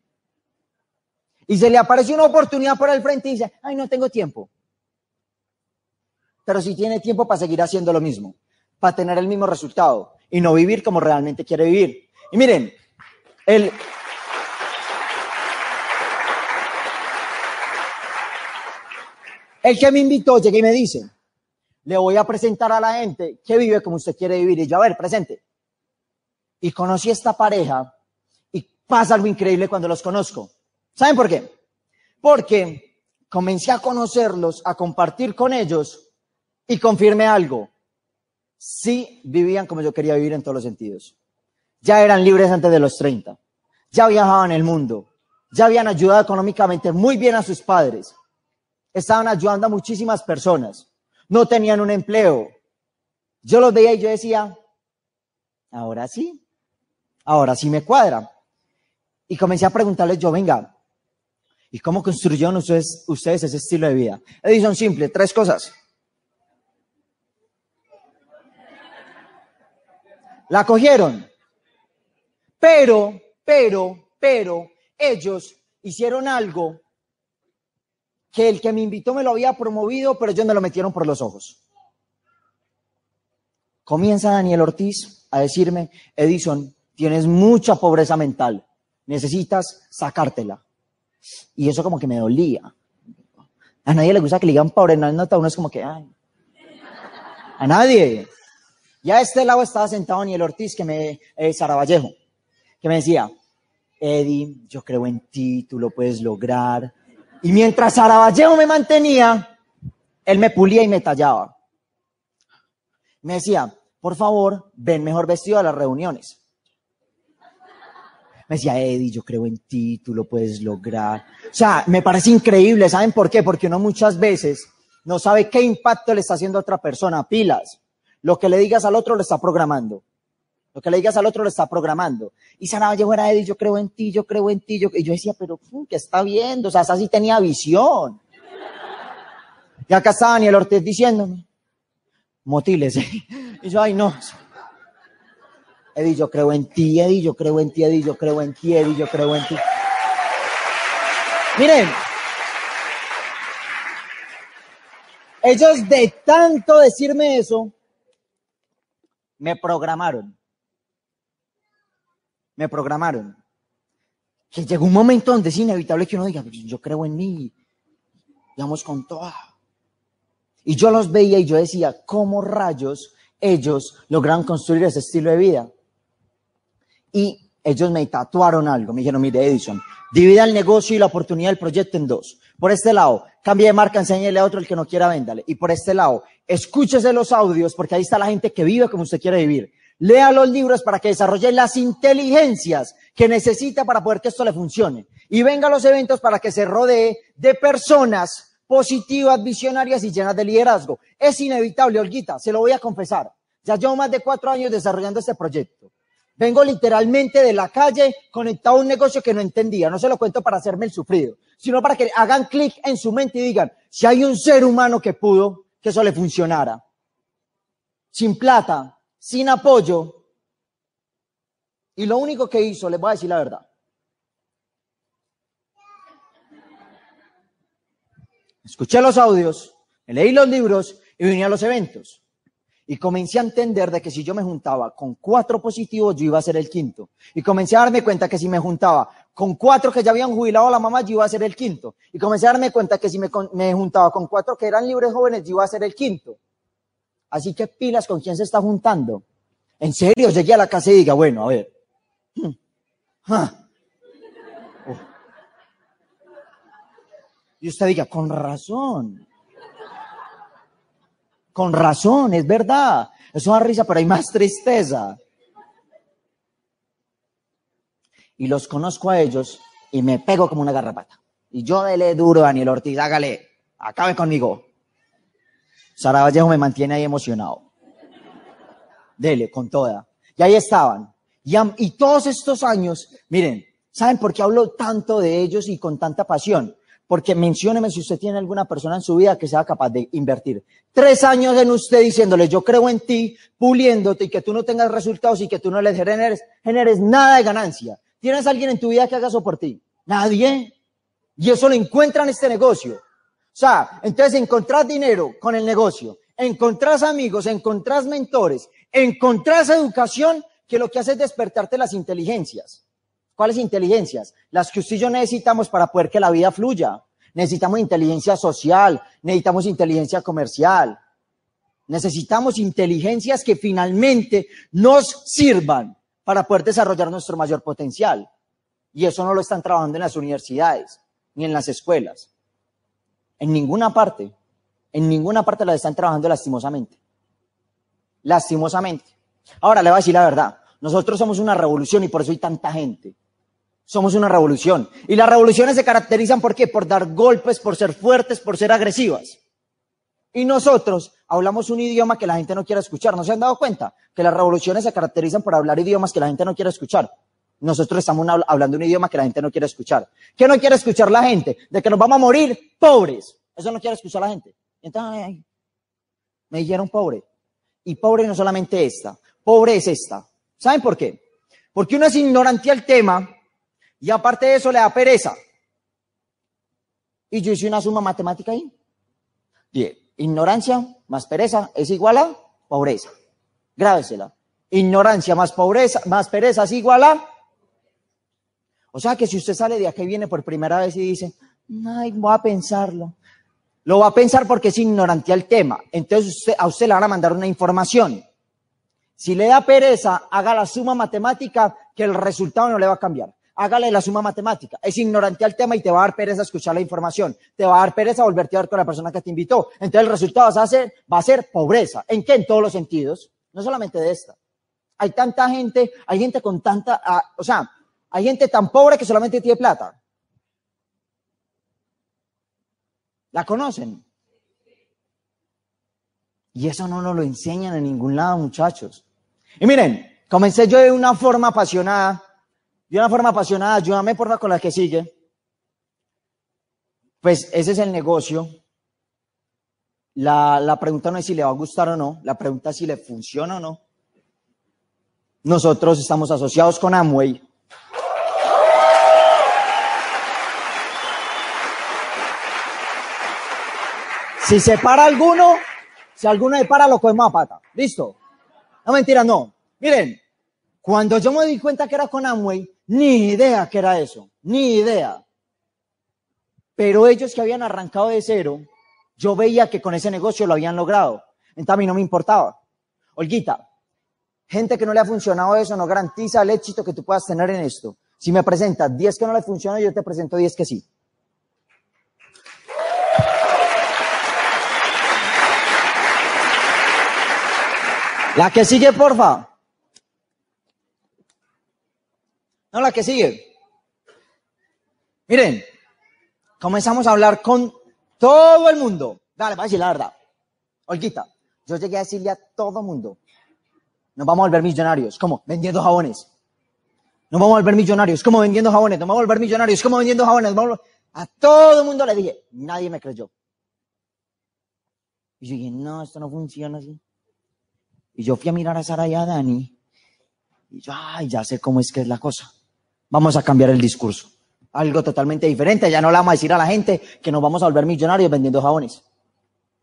Y se le aparece una oportunidad por el frente y dice, ay, no tengo tiempo. Pero si tiene tiempo para seguir haciendo lo mismo, para tener el mismo resultado y no vivir como realmente quiere vivir. Y miren, el, el que me invitó llega y me dice, le voy a presentar a la gente que vive como usted quiere vivir. Y yo, a ver, presente. Y conocí a esta pareja y pasa algo increíble cuando los conozco. ¿Saben por qué? Porque comencé a conocerlos, a compartir con ellos y confirmé algo. Sí vivían como yo quería vivir en todos los sentidos. Ya eran libres antes de los 30. Ya viajaban el mundo. Ya habían ayudado económicamente muy bien a sus padres. Estaban ayudando a muchísimas personas. No tenían un empleo. Yo los veía y yo decía, ahora sí, ahora sí me cuadra. Y comencé a preguntarles yo, venga, ¿y cómo construyeron ustedes, ustedes ese estilo de vida? Edison, simple, tres cosas. La cogieron. Pero, pero, pero, ellos hicieron algo que el que me invitó me lo había promovido, pero ellos me lo metieron por los ojos. Comienza Daniel Ortiz a decirme, Edison, tienes mucha pobreza mental, necesitas sacártela. Y eso como que me dolía. A nadie le gusta que le digan pobre, no nota, uno es como que, ay. A nadie. Ya a este lado estaba sentado Daniel Ortiz, que me, eh, Saravallejo que me decía, Eddie, yo creo en ti, tú lo puedes lograr. Y mientras Saravallejo me mantenía, él me pulía y me tallaba. Me decía, por favor, ven mejor vestido a las reuniones. Me decía, Eddie, yo creo en ti, tú lo puedes lograr. O sea, me parece increíble, ¿saben por qué? Porque uno muchas veces no sabe qué impacto le está haciendo a otra persona. Pilas. Lo que le digas al otro lo está programando. Lo que le digas al otro lo está programando. Y Saravallejo era Eddie, yo creo en ti, yo creo en ti. Yo, y yo decía, pero ¿qué está viendo? O sea, esa sí tenía visión. Y acá estaba Daniel Ortiz diciéndome, motiles. Y yo, ay, no. Eddie, yo creo en ti, Eddie, yo creo en ti, Eddie, yo creo en ti, Eddie, yo creo en ti. Miren, ellos de tanto decirme eso, me programaron me programaron. Que llegó un momento donde es inevitable que uno diga, pues, yo creo en mí, digamos con toda. Y yo los veía y yo decía, ¿cómo rayos ellos lograron construir ese estilo de vida? Y ellos me tatuaron algo, me dijeron, mire Edison, divida el negocio y la oportunidad del proyecto en dos. Por este lado, cambie de marca, enséñele a otro el que no quiera, véndale. Y por este lado, escúchese los audios, porque ahí está la gente que vive como usted quiere vivir. Lea los libros para que desarrolle las inteligencias que necesita para poder que esto le funcione. Y venga a los eventos para que se rodee de personas positivas, visionarias y llenas de liderazgo. Es inevitable, Olguita, se lo voy a confesar. Ya llevo más de cuatro años desarrollando este proyecto. Vengo literalmente de la calle conectado a un negocio que no entendía. No se lo cuento para hacerme el sufrido, sino para que hagan clic en su mente y digan, si hay un ser humano que pudo, que eso le funcionara. Sin plata, sin apoyo, Y lo único que hizo, les voy a decir la verdad. Escuché los audios, leí los libros y vine a los eventos. Y comencé a entender de que si yo me juntaba con cuatro positivos, yo iba a ser el quinto. Y comencé a darme cuenta que si me juntaba con cuatro que ya habían jubilado a la mamá, yo iba a ser el quinto. Y comencé a darme cuenta que si me, me juntaba con cuatro que eran libres jóvenes, yo iba a ser el quinto. Así que pilas con quién se está juntando. En serio, llegué a la casa y diga, bueno, a ver. Hmm. Ah. Oh. Y usted diga, con razón. Con razón, es verdad. Es una risa, pero hay más tristeza. Y los conozco a ellos y me pego como una garrapata. Y yo dele duro, Daniel Ortiz, hágale, acabe conmigo. Sara Vallejo me mantiene ahí emocionado. Dele, con toda. Y ahí estaban. Y, y todos estos años, miren, ¿saben por qué hablo tanto de ellos y con tanta pasión? Porque mencióneme si usted tiene alguna persona en su vida que sea capaz de invertir tres años en usted diciéndole, yo creo en ti, puliéndote y que tú no tengas resultados y que tú no le generes, generes nada de ganancia. ¿Tienes alguien en tu vida que haga eso por ti? Nadie. Y eso lo encuentra en este negocio. O sea, entonces encontrás dinero con el negocio, encontrás amigos, encontrás mentores, encontrás educación que lo que hace es despertarte las inteligencias. ¿Cuáles inteligencias? Las que usted y yo necesitamos para poder que la vida fluya. Necesitamos inteligencia social, necesitamos inteligencia comercial, necesitamos inteligencias que finalmente nos sirvan para poder desarrollar nuestro mayor potencial. Y eso no lo están trabajando en las universidades ni en las escuelas. En ninguna parte, en ninguna parte la están trabajando lastimosamente. Lastimosamente. Ahora le voy a decir la verdad. Nosotros somos una revolución y por eso hay tanta gente. Somos una revolución. Y las revoluciones se caracterizan por qué? Por dar golpes, por ser fuertes, por ser agresivas. Y nosotros hablamos un idioma que la gente no quiere escuchar. ¿No se han dado cuenta? Que las revoluciones se caracterizan por hablar idiomas que la gente no quiere escuchar. Nosotros estamos hablando un idioma que la gente no quiere escuchar. ¿Qué no quiere escuchar la gente? De que nos vamos a morir pobres. Eso no quiere escuchar la gente. Entonces, me dijeron pobre. Y pobre no solamente esta. Pobre es esta. ¿Saben por qué? Porque uno es ignorante al tema y aparte de eso le da pereza. Y yo hice una suma matemática ahí. Bien, ignorancia más pereza es igual a pobreza. Grábesela. Ignorancia más pobreza, más pereza es igual a... O sea que si usted sale de aquí y viene por primera vez y dice, ay, voy a pensarlo. Lo va a pensar porque es ignorante al tema. Entonces a usted le van a mandar una información. Si le da pereza, haga la suma matemática que el resultado no le va a cambiar hágale la suma matemática. Es ignorante al tema y te va a dar pereza escuchar la información. Te va a dar pereza volverte a ver con la persona que te invitó. Entonces el resultado va a ser, va a ser pobreza. ¿En qué? En todos los sentidos. No solamente de esta. Hay tanta gente, hay gente con tanta, ah, o sea, hay gente tan pobre que solamente tiene plata. ¿La conocen? Y eso no nos lo enseñan en ningún lado, muchachos. Y miren, comencé yo de una forma apasionada de una forma apasionada, ayúdame por la con la que sigue. Pues ese es el negocio. La, la pregunta no es si le va a gustar o no, la pregunta es si le funciona o no. Nosotros estamos asociados con Amway. Si se para alguno, si alguno se para, lo cogemos a pata. ¿Listo? No mentira, no. Miren, cuando yo me di cuenta que era con Amway, ni idea que era eso, ni idea. Pero ellos que habían arrancado de cero, yo veía que con ese negocio lo habían logrado. Entonces a mí no me importaba. Olguita, gente que no le ha funcionado eso no garantiza el éxito que tú puedas tener en esto. Si me presentas 10 que no le funcionan, yo te presento 10 que sí. La que sigue, porfa. No, la que sigue. Miren, comenzamos a hablar con todo el mundo. Dale, va a decir la verdad. Olguita, yo llegué a decirle a todo el mundo, nos vamos a volver millonarios. ¿Cómo? Vendiendo jabones. Nos vamos a volver millonarios. ¿Cómo? Vendiendo jabones. Nos vamos a volver millonarios. ¿Cómo? Vendiendo jabones. A todo el mundo le dije, nadie me creyó. Y yo dije, no, esto no funciona así. Y yo fui a mirar a Sara y a Dani Y yo, ay, ya sé cómo es que es la cosa. Vamos a cambiar el discurso. Algo totalmente diferente. Ya no le vamos a decir a la gente que nos vamos a volver millonarios vendiendo jabones.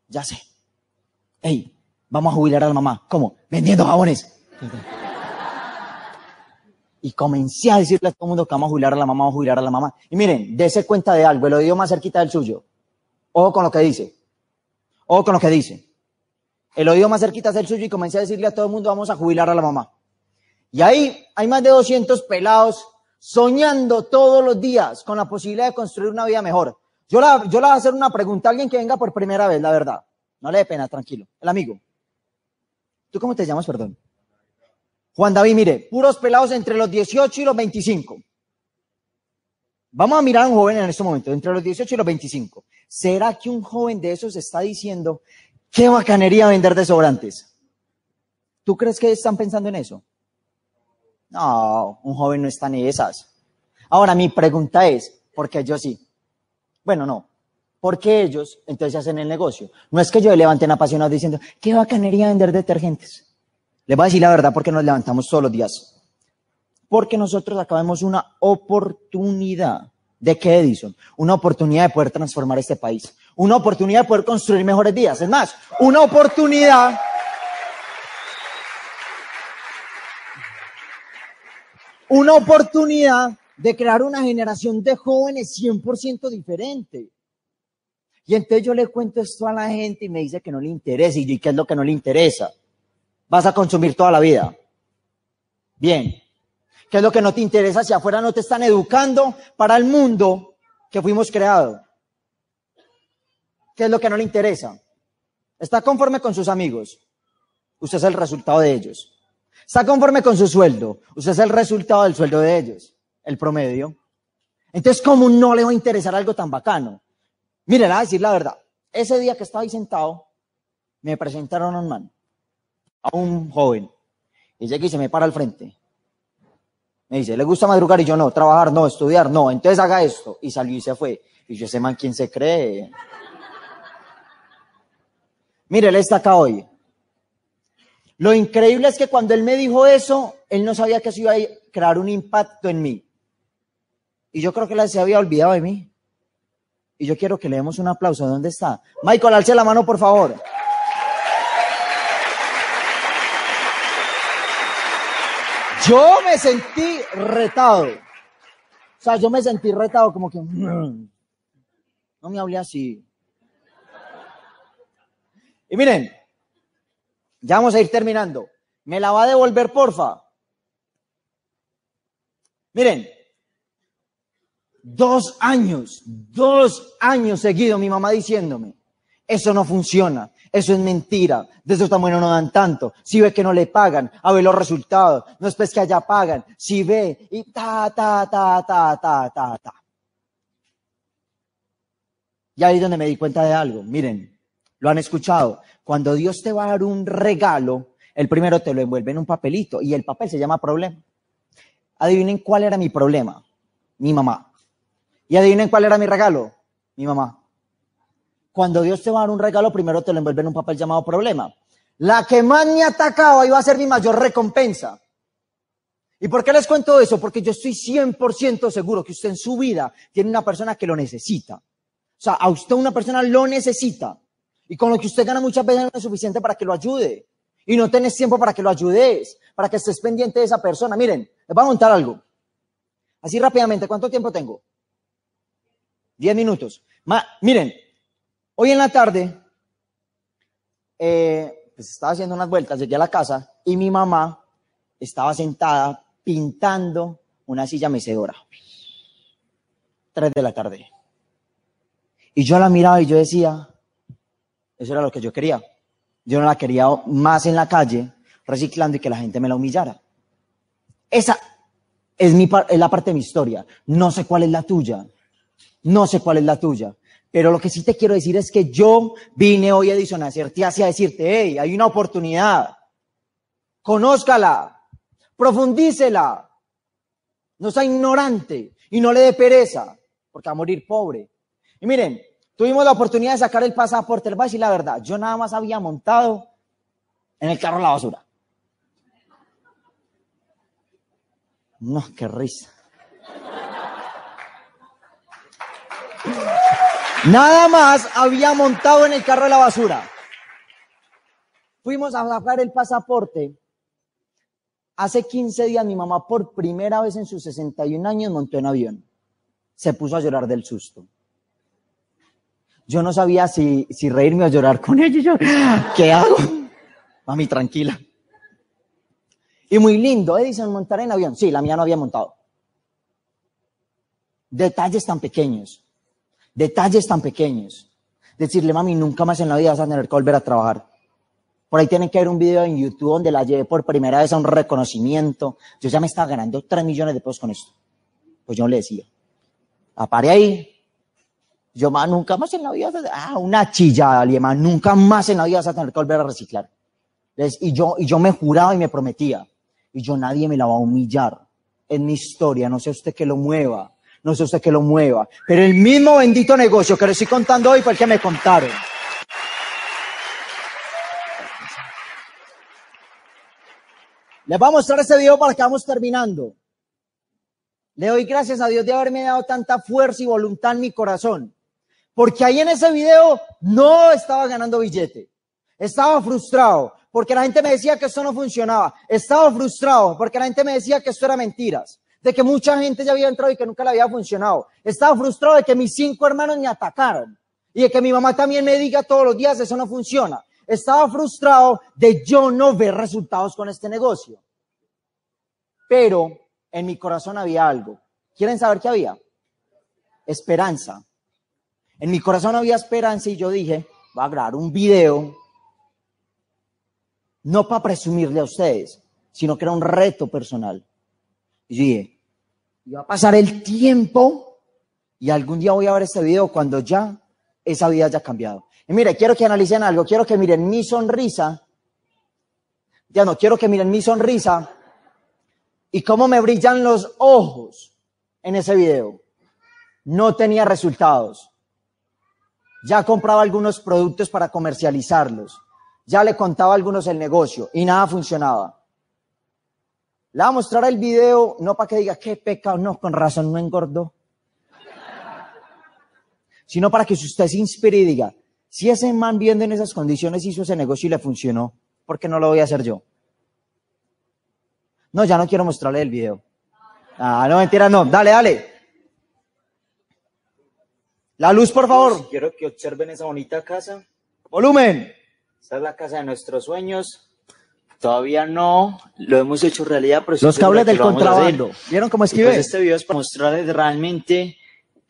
Ya sé. Ey, vamos a jubilar a la mamá. ¿Cómo? Vendiendo jabones. Y comencé a decirle a todo el mundo que vamos a jubilar a la mamá, vamos a jubilar a la mamá. Y miren, dése cuenta de algo, el oído más cerquita del suyo. Ojo con lo que dice. Ojo con lo que dice. El oído más cerquita del suyo y comencé a decirle a todo el mundo, vamos a jubilar a la mamá. Y ahí hay más de 200 pelados soñando todos los días con la posibilidad de construir una vida mejor. Yo la, yo le voy a hacer una pregunta a alguien que venga por primera vez, la verdad. No le dé pena, tranquilo. El amigo. ¿Tú cómo te llamas, perdón? Juan David, mire, puros pelados entre los 18 y los 25. Vamos a mirar a un joven en este momento, entre los 18 y los 25. ¿Será que un joven de esos está diciendo, qué bacanería vender desobrantes? ¿Tú crees que están pensando en eso? No, un joven no está en esas. Ahora, mi pregunta es, ¿por qué yo sí? Bueno, no. ¿Por qué ellos entonces hacen el negocio? No es que yo levanten apasionado diciendo, qué bacanería vender detergentes. Les voy a decir la verdad porque nos levantamos todos los días. Porque nosotros acabamos una oportunidad. ¿De qué, Edison? Una oportunidad de poder transformar este país. Una oportunidad de poder construir mejores días. Es más, una oportunidad una oportunidad de crear una generación de jóvenes 100% diferente. Y entonces yo le cuento esto a la gente y me dice que no le interesa. Y yo, ¿qué es lo que no le interesa? vas a consumir toda la vida. Bien. ¿Qué es lo que no te interesa si afuera no te están educando para el mundo que fuimos creados? ¿Qué es lo que no le interesa? ¿Está conforme con sus amigos? Usted es el resultado de ellos. ¿Está conforme con su sueldo? Usted es el resultado del sueldo de ellos, el promedio. Entonces, ¿cómo no le va a interesar algo tan bacano? Mire, a decir la verdad. Ese día que estaba ahí sentado, me presentaron a un man a un joven. Y llega y se me para al frente. Me dice, ¿le gusta madrugar? Y yo no, trabajar no, estudiar no, entonces haga esto. Y salió y se fue. Y yo, ese man, ¿quién se cree? Mire, él está acá hoy. Lo increíble es que cuando él me dijo eso, él no sabía que eso iba a crear un impacto en mí. Y yo creo que él se había olvidado de mí. Y yo quiero que le demos un aplauso. ¿Dónde está? Michael, alce la mano, por favor. Yo me sentí retado. O sea, yo me sentí retado como que... Mm, no me hablé así. Y miren, ya vamos a ir terminando. ¿Me la va a devolver, porfa? Miren, dos años, dos años seguidos mi mamá diciéndome, eso no funciona, eso es mentira. De esos tamaños no dan tanto. Si ve que no le pagan, a ver los resultados. No es pues que allá pagan. Si ve y ta, ta, ta, ta, ta, ta, ta. Y ahí es donde me di cuenta de algo. Miren, lo han escuchado. Cuando Dios te va a dar un regalo, el primero te lo envuelve en un papelito y el papel se llama problema. Adivinen cuál era mi problema. Mi mamá. Y adivinen cuál era mi regalo. Mi mamá. Cuando Dios te va a dar un regalo, primero te lo envuelve en un papel llamado problema. La que más me atacaba iba a ser mi mayor recompensa. ¿Y por qué les cuento eso? Porque yo estoy 100% seguro que usted en su vida tiene una persona que lo necesita. O sea, a usted una persona lo necesita. Y con lo que usted gana muchas veces no es suficiente para que lo ayude. Y no tenés tiempo para que lo ayudes, para que estés pendiente de esa persona. Miren, les voy a contar algo. Así rápidamente, ¿cuánto tiempo tengo? Diez minutos. miren, Hoy en la tarde, eh, pues estaba haciendo unas vueltas, llegué a la casa y mi mamá estaba sentada pintando una silla mecedora. Tres de la tarde. Y yo la miraba y yo decía, eso era lo que yo quería. Yo no la quería más en la calle, reciclando y que la gente me la humillara. Esa es, mi, la parte de mi historia. No sé cuál es la tuya. No sé cuál es la tuya. Pero lo que sí te quiero decir es que yo vine hoy, a hacerte hacia decirte, hey, hay una oportunidad. Conózcala, profundícela. No sea ignorante y no le dé pereza, porque va a morir pobre. Y miren, tuvimos la oportunidad de sacar el pasaporte, el y la verdad, yo nada más había montado en el carro la basura. No, qué risa. Nada más había montado en el carro de la basura. Fuimos a sacar el pasaporte. Hace 15 días mi mamá por primera vez en sus 61 años montó en avión. Se puso a llorar del susto. Yo no sabía si, si reírme o llorar con ella. Yo, ¿qué hago? Mami, tranquila. Y muy lindo, Edison, montar en avión. Sí, la mía no había montado. Detalles tan pequeños. Detalles tan pequeños. Decirle, mami, nunca más en la vida vas a tener que volver a trabajar. Por ahí tienen que ver un video en YouTube donde la llevé por primera vez a un reconocimiento. Yo ya me estaba ganando 3 millones de pesos con esto. Pues yo le decía, aparé ahí. Yo, más nunca más en la vida, ah, una chillada, Aliema, nunca más en la vida vas a tener que volver a reciclar. Y yo, y yo me juraba y me prometía. Y yo nadie me la va a humillar. En mi historia, no sé usted que lo mueva, no sé usted que lo mueva. Pero el mismo bendito negocio que le estoy contando hoy fue el que me contaron. Les voy a mostrar este video para que vamos terminando. Le doy gracias a Dios de haberme dado tanta fuerza y voluntad en mi corazón. Porque ahí en ese video no estaba ganando billete. Estaba frustrado porque la gente me decía que esto no funcionaba. Estaba frustrado porque la gente me decía que esto era mentiras. De que mucha gente ya había entrado y que nunca le había funcionado. Estaba frustrado de que mis cinco hermanos me atacaron. Y de que mi mamá también me diga todos los días eso no funciona estaba frustrado de yo no ver resultados con este negocio. Pero en mi corazón había algo. ¿Quieren saber qué había? Esperanza. En mi corazón había esperanza y yo dije, voy a grabar un video, no para presumirle a ustedes, sino que era un reto personal. Y yo dije, iba a pasar el tiempo y algún día voy a ver este video cuando ya esa vida haya cambiado. Y mire, quiero que analicen algo, quiero que miren mi sonrisa. Ya no, quiero que miren mi sonrisa y cómo me brillan los ojos en ese video. No tenía resultados. Ya compraba algunos productos para comercializarlos. Ya le contaba a algunos el negocio y nada funcionaba. Le voy a mostrar el video, no para que diga qué pecado, no, con razón no engordó. Sino para que usted se inspire y diga, si ese man viendo en esas condiciones hizo ese negocio y le funcionó, ¿por qué no lo voy a hacer yo? No, ya no quiero mostrarle el video. Ah, no, mentira, no. Dale, dale. La luz, por favor. Quiero que observen esa bonita casa. Volumen. Esta es la casa de nuestros sueños. Todavía no lo hemos hecho realidad, pero los cables del contrabando. ¿Vieron cómo escribe? Pues este video es para mostrarles realmente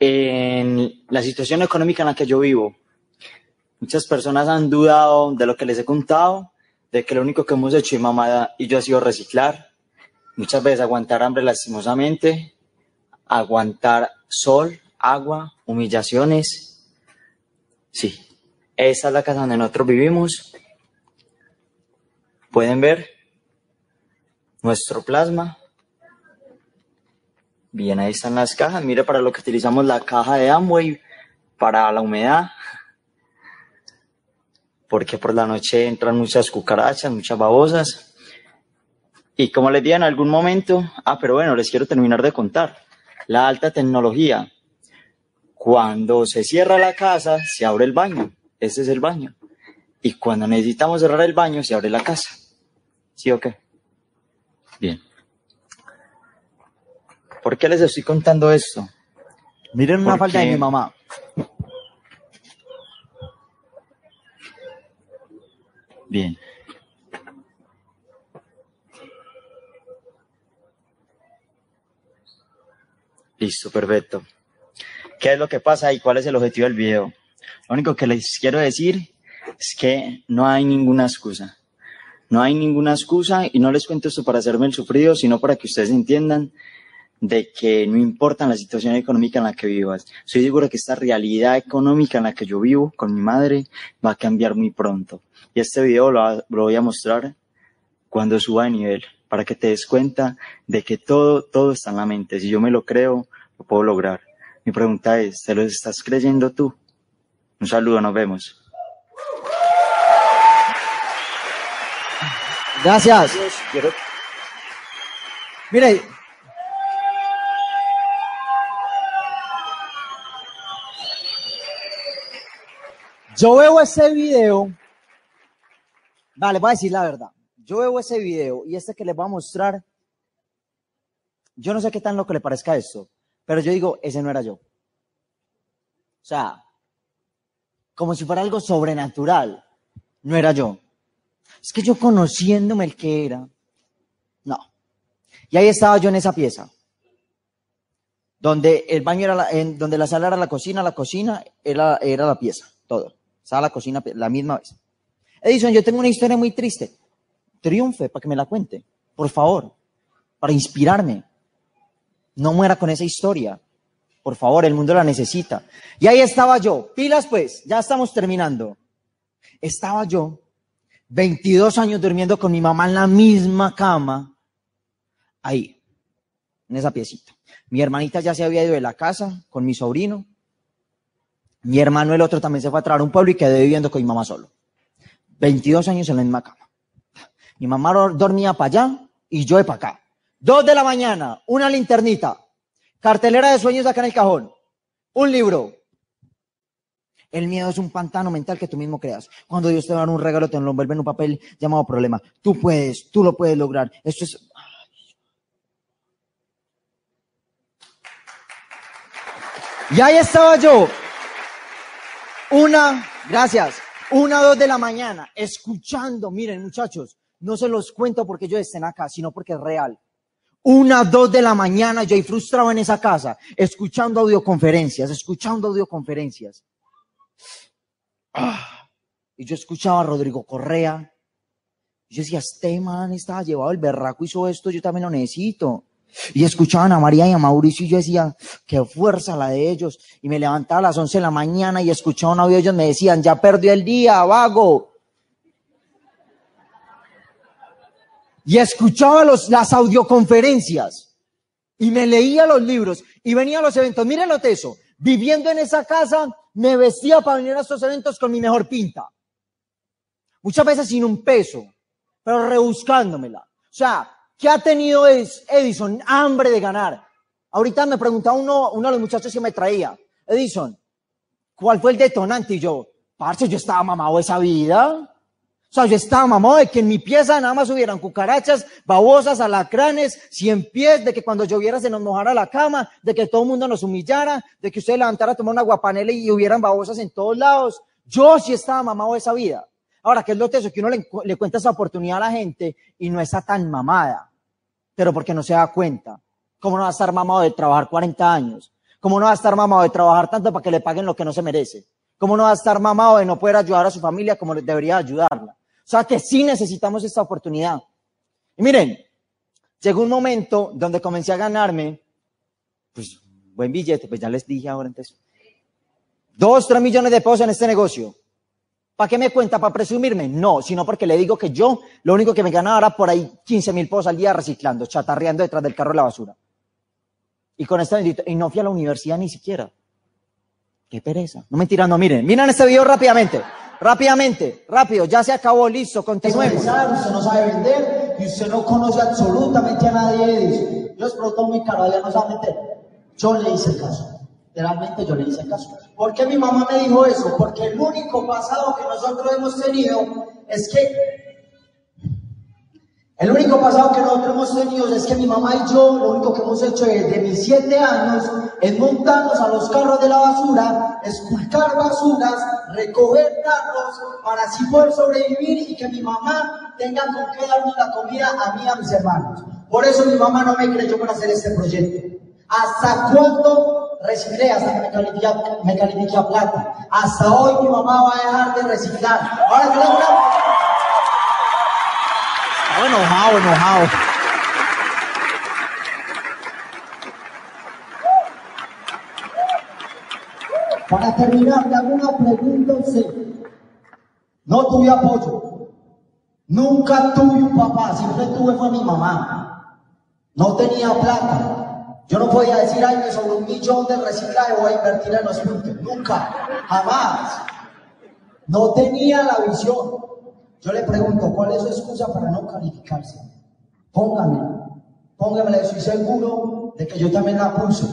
en la situación económica en la que yo vivo. Muchas personas han dudado de lo que les he contado, de que lo único que hemos hecho mi mamá y yo ha sido reciclar. Muchas veces aguantar hambre lastimosamente, aguantar sol, agua, humillaciones. Sí, esa es la casa donde nosotros vivimos. Pueden ver nuestro plasma. Bien, ahí están las cajas. Mire para lo que utilizamos la caja de Amway para la humedad porque por la noche entran muchas cucarachas, muchas babosas. Y como les dije en algún momento, ah, pero bueno, les quiero terminar de contar, la alta tecnología. Cuando se cierra la casa, se abre el baño. Este es el baño. Y cuando necesitamos cerrar el baño, se abre la casa. ¿Sí o qué? Bien. ¿Por qué les estoy contando esto? Miren una falta de mi mamá. Bien. Listo, perfecto. ¿Qué es lo que pasa y cuál es el objetivo del video? Lo único que les quiero decir es que no hay ninguna excusa. No hay ninguna excusa y no les cuento esto para hacerme el sufrido, sino para que ustedes entiendan de que no importa la situación económica en la que vivas. Soy seguro que esta realidad económica en la que yo vivo con mi madre va a cambiar muy pronto. Y este video lo, voy a mostrar cuando suba de nivel, para que te des cuenta de que todo, todo está en la mente. Si yo me lo creo, lo puedo lograr. Mi pregunta es, ¿te los estás creyendo tú? Un saludo, nos vemos. Gracias. Mire. Yo veo ese video. Vale, voy a decir la verdad. Yo veo ese video y este que les voy a mostrar. Yo no sé qué tan lo que le parezca esto, pero yo digo, ese no era yo. O sea, como si fuera algo sobrenatural. No era yo. Es que yo conociéndome el que era. No. Y ahí estaba yo en esa pieza. Donde el baño era la, en, donde la sala era la cocina, la cocina era, era la pieza, todo. Estaba la cocina la misma vez. Edison, yo tengo una historia muy triste. Triunfe para que me la cuente. Por favor. Para inspirarme. No muera con esa historia. Por favor, el mundo la necesita. Y ahí estaba yo. Pilas pues, ya estamos terminando. Estaba yo, 22 años durmiendo con mi mamá en la misma cama. Ahí, en esa piecita. Mi hermanita ya se había ido de la casa con mi sobrino. Mi hermano, el otro, también se fue a traer a un pueblo y quedé viviendo con mi mamá solo. 22 años en la misma cama. Mi mamá dormía para allá y yo de para acá. Dos de la mañana, una linternita, Cartelera de sueños acá en el cajón. Un libro. El miedo es un pantano mental que tú mismo creas. Cuando Dios te da un regalo, te lo envuelve en un papel llamado problema. Tú puedes, tú lo puedes lograr. Esto es. Y ahí estaba yo. Una, gracias. Una, dos de la mañana, escuchando. Miren, muchachos, no se los cuento porque yo estén acá, sino porque es real. Una, dos de la mañana, yo ahí frustrado en esa casa, escuchando audioconferencias, escuchando audioconferencias. Ah, y yo escuchaba a Rodrigo Correa. Yo decía, este man estaba llevado el berraco, hizo esto, yo también lo necesito. Y escuchaban a María y a Mauricio y yo decía, qué fuerza la de ellos. Y me levantaba a las once de la mañana y escuchaba un audio, ellos me decían, ya perdió el día, vago. Y escuchaba los, las audioconferencias y me leía los libros y venía a los eventos. Miren lo teso, viviendo en esa casa, me vestía para venir a estos eventos con mi mejor pinta. Muchas veces sin un peso, pero rebuscándomela. O sea, ¿qué ha tenido Edison? Hambre de ganar. Ahorita me preguntaba uno, uno de los muchachos que me traía, Edison, ¿cuál fue el detonante? Y yo, parce, yo estaba mamado esa vida. O sea, yo estaba mamado de que en mi pieza nada más hubieran cucarachas, babosas, alacranes, cien pies, de que cuando lloviera se nos mojara la cama, de que todo el mundo nos humillara, de que usted levantara a tomar una guapanela y hubieran babosas en todos lados. Yo sí estaba mamado de esa vida. Ahora, ¿qué es lo teso? Que uno le, le cuenta esa oportunidad a la gente y no está tan mamada, pero porque no se da cuenta. ¿Cómo no va a estar mamado de trabajar 40 años? ¿Cómo no va a estar mamado de trabajar tanto para que le paguen lo que no se merece? ¿Cómo no va a estar mamado de no poder ayudar a su familia como debería ayudarla? O sea que sí necesitamos esta oportunidad. Y miren, llegó un momento donde comencé a ganarme, pues, buen billete, pues ya les dije ahora entonces. Dos, tres millones de pesos en este negocio. ¿Para qué me cuenta? ¿Para presumirme? No, sino porque le digo que yo lo único que me ganaba era por ahí 15 mil pesos al día reciclando, chatarreando detrás del carro de la basura. Y con este y no fui a la universidad ni siquiera. Qué pereza. No me no, miren, miren este video rápidamente. Rápidamente, rápido, ya se acabó, listo, continuemos. Usted no sabe vender y usted no conoce absolutamente a nadie de eso. Yo exploto muy caro, ya no sabe vender. Yo le hice caso. Realmente yo le hice caso. ¿Por qué mi mamá me dijo eso? Porque el único pasado que nosotros hemos tenido es que el único pasado que nosotros hemos tenido es que mi mamá y yo lo único que hemos hecho desde mis siete años es montarnos a los carros de la basura, esculcar basuras, recoger carros para así poder sobrevivir y que mi mamá tenga con qué darnos la comida a mí y a mis hermanos. Por eso mi mamá no me creyó para hacer este proyecto. ¿Hasta cuándo reciclé? Hasta que me califique, a plata. Hasta hoy mi mamá va a dejar de reciclar. Ahora que enojado, enojado. Para terminar, le hago una pregunta a usted. No tuve apoyo. Nunca tuve un papá, siempre tuve fue mi mamá. No tenía plata. Yo no podía decir, ay, me sobre un millón de reciclaje voy a invertir en los puntos. Nunca, jamás. No tenía la visión. Yo le pregunto, ¿cuál es su excusa para no calificarse? Póngame, póngamela, estoy seguro de que yo también la puse.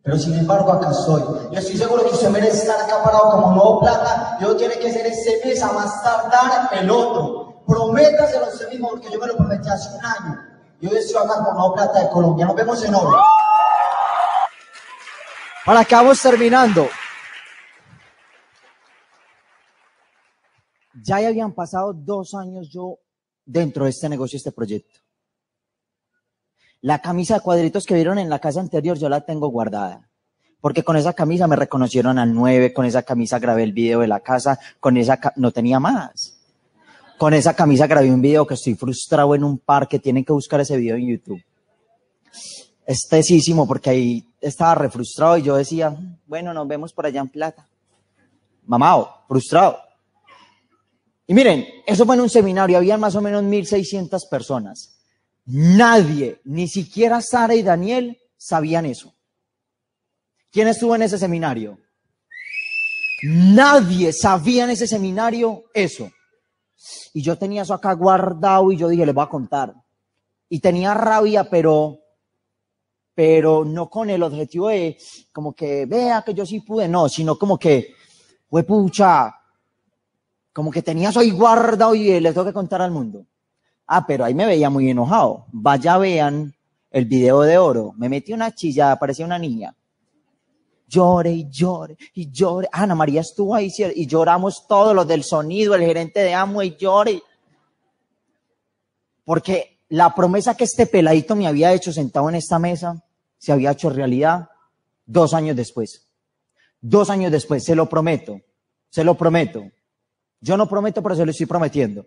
Pero sin embargo acá estoy. Y estoy seguro que usted merece estar acá parado como nuevo plata. Y hoy tiene que ser ese mes a más tardar el otro. Prométaselo a usted mismo porque yo me lo prometí hace un año. Y hoy estoy acá como nuevo plata de Colombia. Nos vemos en oro. Para acá vamos terminando. Ya habían pasado dos años yo dentro de este negocio, este proyecto. La camisa de cuadritos que vieron en la casa anterior yo la tengo guardada. Porque con esa camisa me reconocieron al 9, con esa camisa grabé el video de la casa, con esa no tenía más. Con esa camisa grabé un video que estoy frustrado en un parque, tienen que buscar ese video en YouTube. Es tesísimo porque ahí estaba refrustrado y yo decía, bueno, nos vemos por allá en plata. Mamao, frustrado. Y miren, eso fue en un seminario, había más o menos 1600 personas. Nadie, ni siquiera Sara y Daniel, sabían eso. ¿Quién estuvo en ese seminario? Nadie sabía en ese seminario eso. Y yo tenía eso acá guardado y yo dije, les voy a contar. Y tenía rabia, pero, pero no con el objetivo de como que vea que yo sí pude, no, sino como que, fue pucha, como que tenía eso ahí guardado y le tengo que contar al mundo. Ah, pero ahí me veía muy enojado. Vaya, vean el video de oro. Me metí una chilla, parecía una niña. Llore y llore y llore. Ana María estuvo ahí y lloramos todos los del sonido, el gerente de Amo y llore. Porque la promesa que este peladito me había hecho sentado en esta mesa se había hecho realidad dos años después. Dos años después, se lo prometo, se lo prometo. Yo no prometo, pero se lo estoy prometiendo.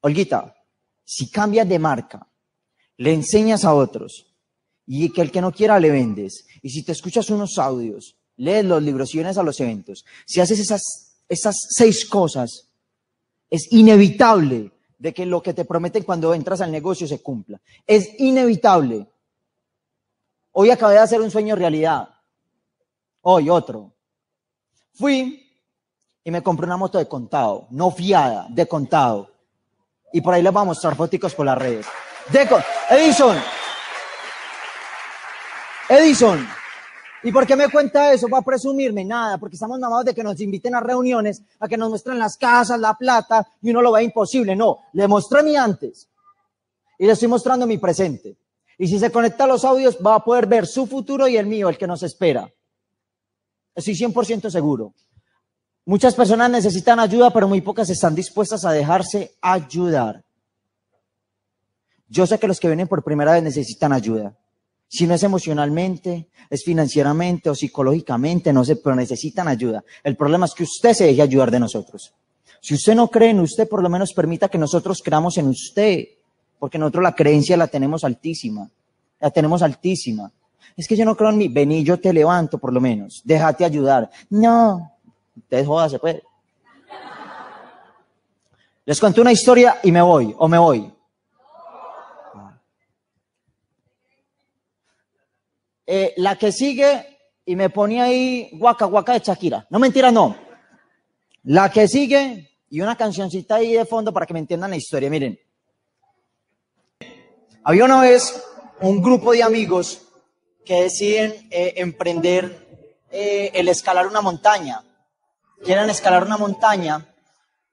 Olguita, si cambias de marca, le enseñas a otros y que el que no quiera le vendes, y si te escuchas unos audios, lees los libros y vienes a los eventos, si haces esas, esas seis cosas, es inevitable de que lo que te prometen cuando entras al negocio se cumpla. Es inevitable. Hoy acabé de hacer un sueño realidad. Hoy otro. Fui y me compré una moto de contado, no fiada, de contado y por ahí les voy a mostrar fotos por las redes. Deco, Edison. Edison. ¿Y por qué me cuenta eso? ¿Va a presumirme? Nada, porque estamos mamados de que nos inviten a reuniones, a que nos muestren las casas, la plata, y uno lo ve imposible. No, le mostré mi antes y le estoy mostrando mi presente. Y si se conecta a los audios, va a poder ver su futuro y el mío, el que nos espera. Estoy 100% seguro. Muchas personas necesitan ayuda, pero muy pocas están dispuestas a dejarse ayudar. Yo sé que los que vienen por primera vez necesitan ayuda. Si no es emocionalmente, es financieramente o psicológicamente, no sé, pero necesitan ayuda. El problema es que usted se deje ayudar de nosotros. Si usted no cree en usted, por lo menos permita que nosotros creamos en usted, porque nosotros la creencia la tenemos altísima. La tenemos altísima. Es que yo no creo en mí. Vení, yo te levanto, por lo menos. Déjate ayudar. No, Ustedes joda, se puede. Les cuento una historia y me voy, o me voy. Eh, la que sigue, y me ponía ahí guaca, guaca de Shakira. No mentira, no. La que sigue, y una cancioncita ahí de fondo para que me entiendan la historia. Miren. Había una vez un grupo de amigos que deciden eh, emprender eh, el escalar una montaña quieren escalar una montaña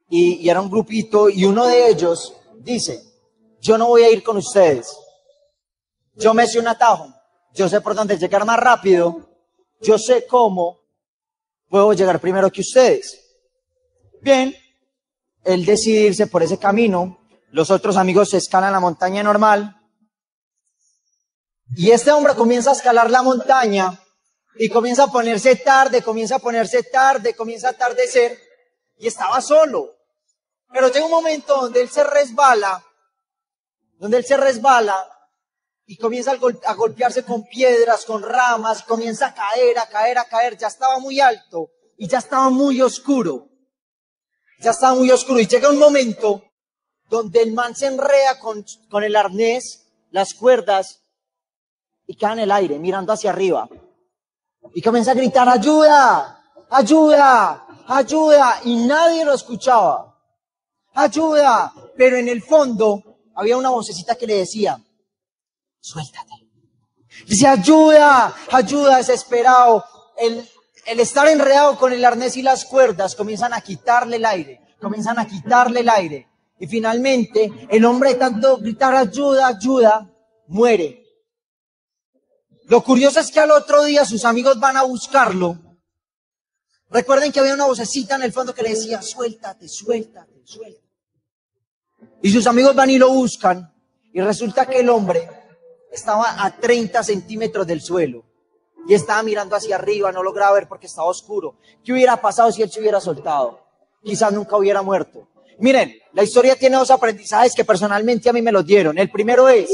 y, era un grupito y uno de ellos dice, yo no voy a ir con ustedes, yo me sé un atajo, yo sé por dónde llegar más rápido, yo sé cómo puedo llegar primero que ustedes. Bien, él decide irse por ese camino, los otros amigos se escalan la montaña normal, y este hombre comienza a escalar la montaña y comienza a ponerse tarde, comienza a ponerse tarde, comienza a atardecer y estaba solo. Pero llega un momento donde él se resbala, donde él se resbala y comienza a, golpearse con piedras, con ramas, comienza a caer, a caer, a caer, ya estaba muy alto y ya estaba muy oscuro. Ya estaba muy oscuro y llega un momento donde el man se enrea con, con el arnés, las cuerdas y queda en el aire mirando hacia arriba. Y comienza a gritar, ayuda, ayuda, ayuda. Y nadie lo escuchaba. Ayuda. Pero en el fondo había una vocecita que le decía, suéltate, Dice, ayuda, ayuda, desesperado. El, el estar enredado con el arnés y las cuerdas comienzan a quitarle el aire, comienzan a quitarle el aire. Y finalmente, el hombre tanto gritar ayuda, ayuda, muere. Lo curioso es que al otro día sus amigos van a buscarlo. Recuerden que había una vocecita en el fondo que le decía, suéltate, suéltate, suéltate. Y sus amigos van y lo buscan. Y resulta que el hombre estaba a 30 centímetros del suelo. Y estaba mirando hacia arriba, no lograba ver porque estaba oscuro. ¿Qué hubiera pasado si él se hubiera soltado? Quizás nunca hubiera muerto. Miren, la historia tiene dos aprendizajes que personalmente a mí me los dieron. El primero es,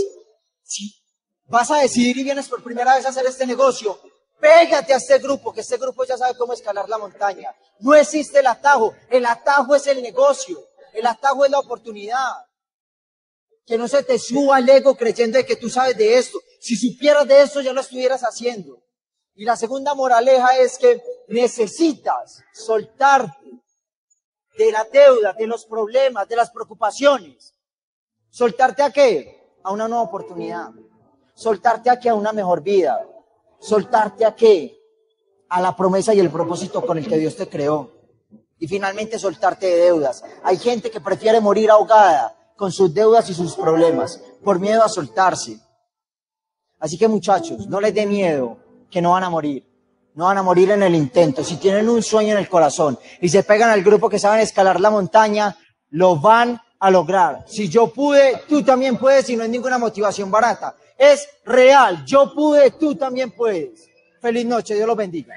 vas a decidir y vienes por primera vez a hacer este negocio, pégate a este grupo, que este grupo ya sabe cómo escalar la montaña. No existe el atajo, el atajo es el negocio, el atajo es la oportunidad. Que no se te suba el ego creyendo de que tú sabes de esto. Si supieras de esto ya lo estuvieras haciendo. Y la segunda moraleja es que necesitas soltarte de la deuda, de los problemas, de las preocupaciones. ¿Soltarte a qué? A una nueva oportunidad. ¿Soltarte a qué? A una mejor vida. ¿Soltarte a qué? A la promesa y el propósito con el que Dios te creó. Y finalmente soltarte de deudas. Hay gente que prefiere morir ahogada con sus deudas y sus problemas por miedo a soltarse. Así que muchachos, no les dé miedo que no van a morir. No van a morir en el intento. Si tienen un sueño en el corazón y se pegan al grupo que saben escalar la montaña, lo van a lograr. Si yo pude, tú también puedes y no es ninguna motivación barata. Es real. Yo pude, tú también puedes. Feliz noche. Dios los bendiga.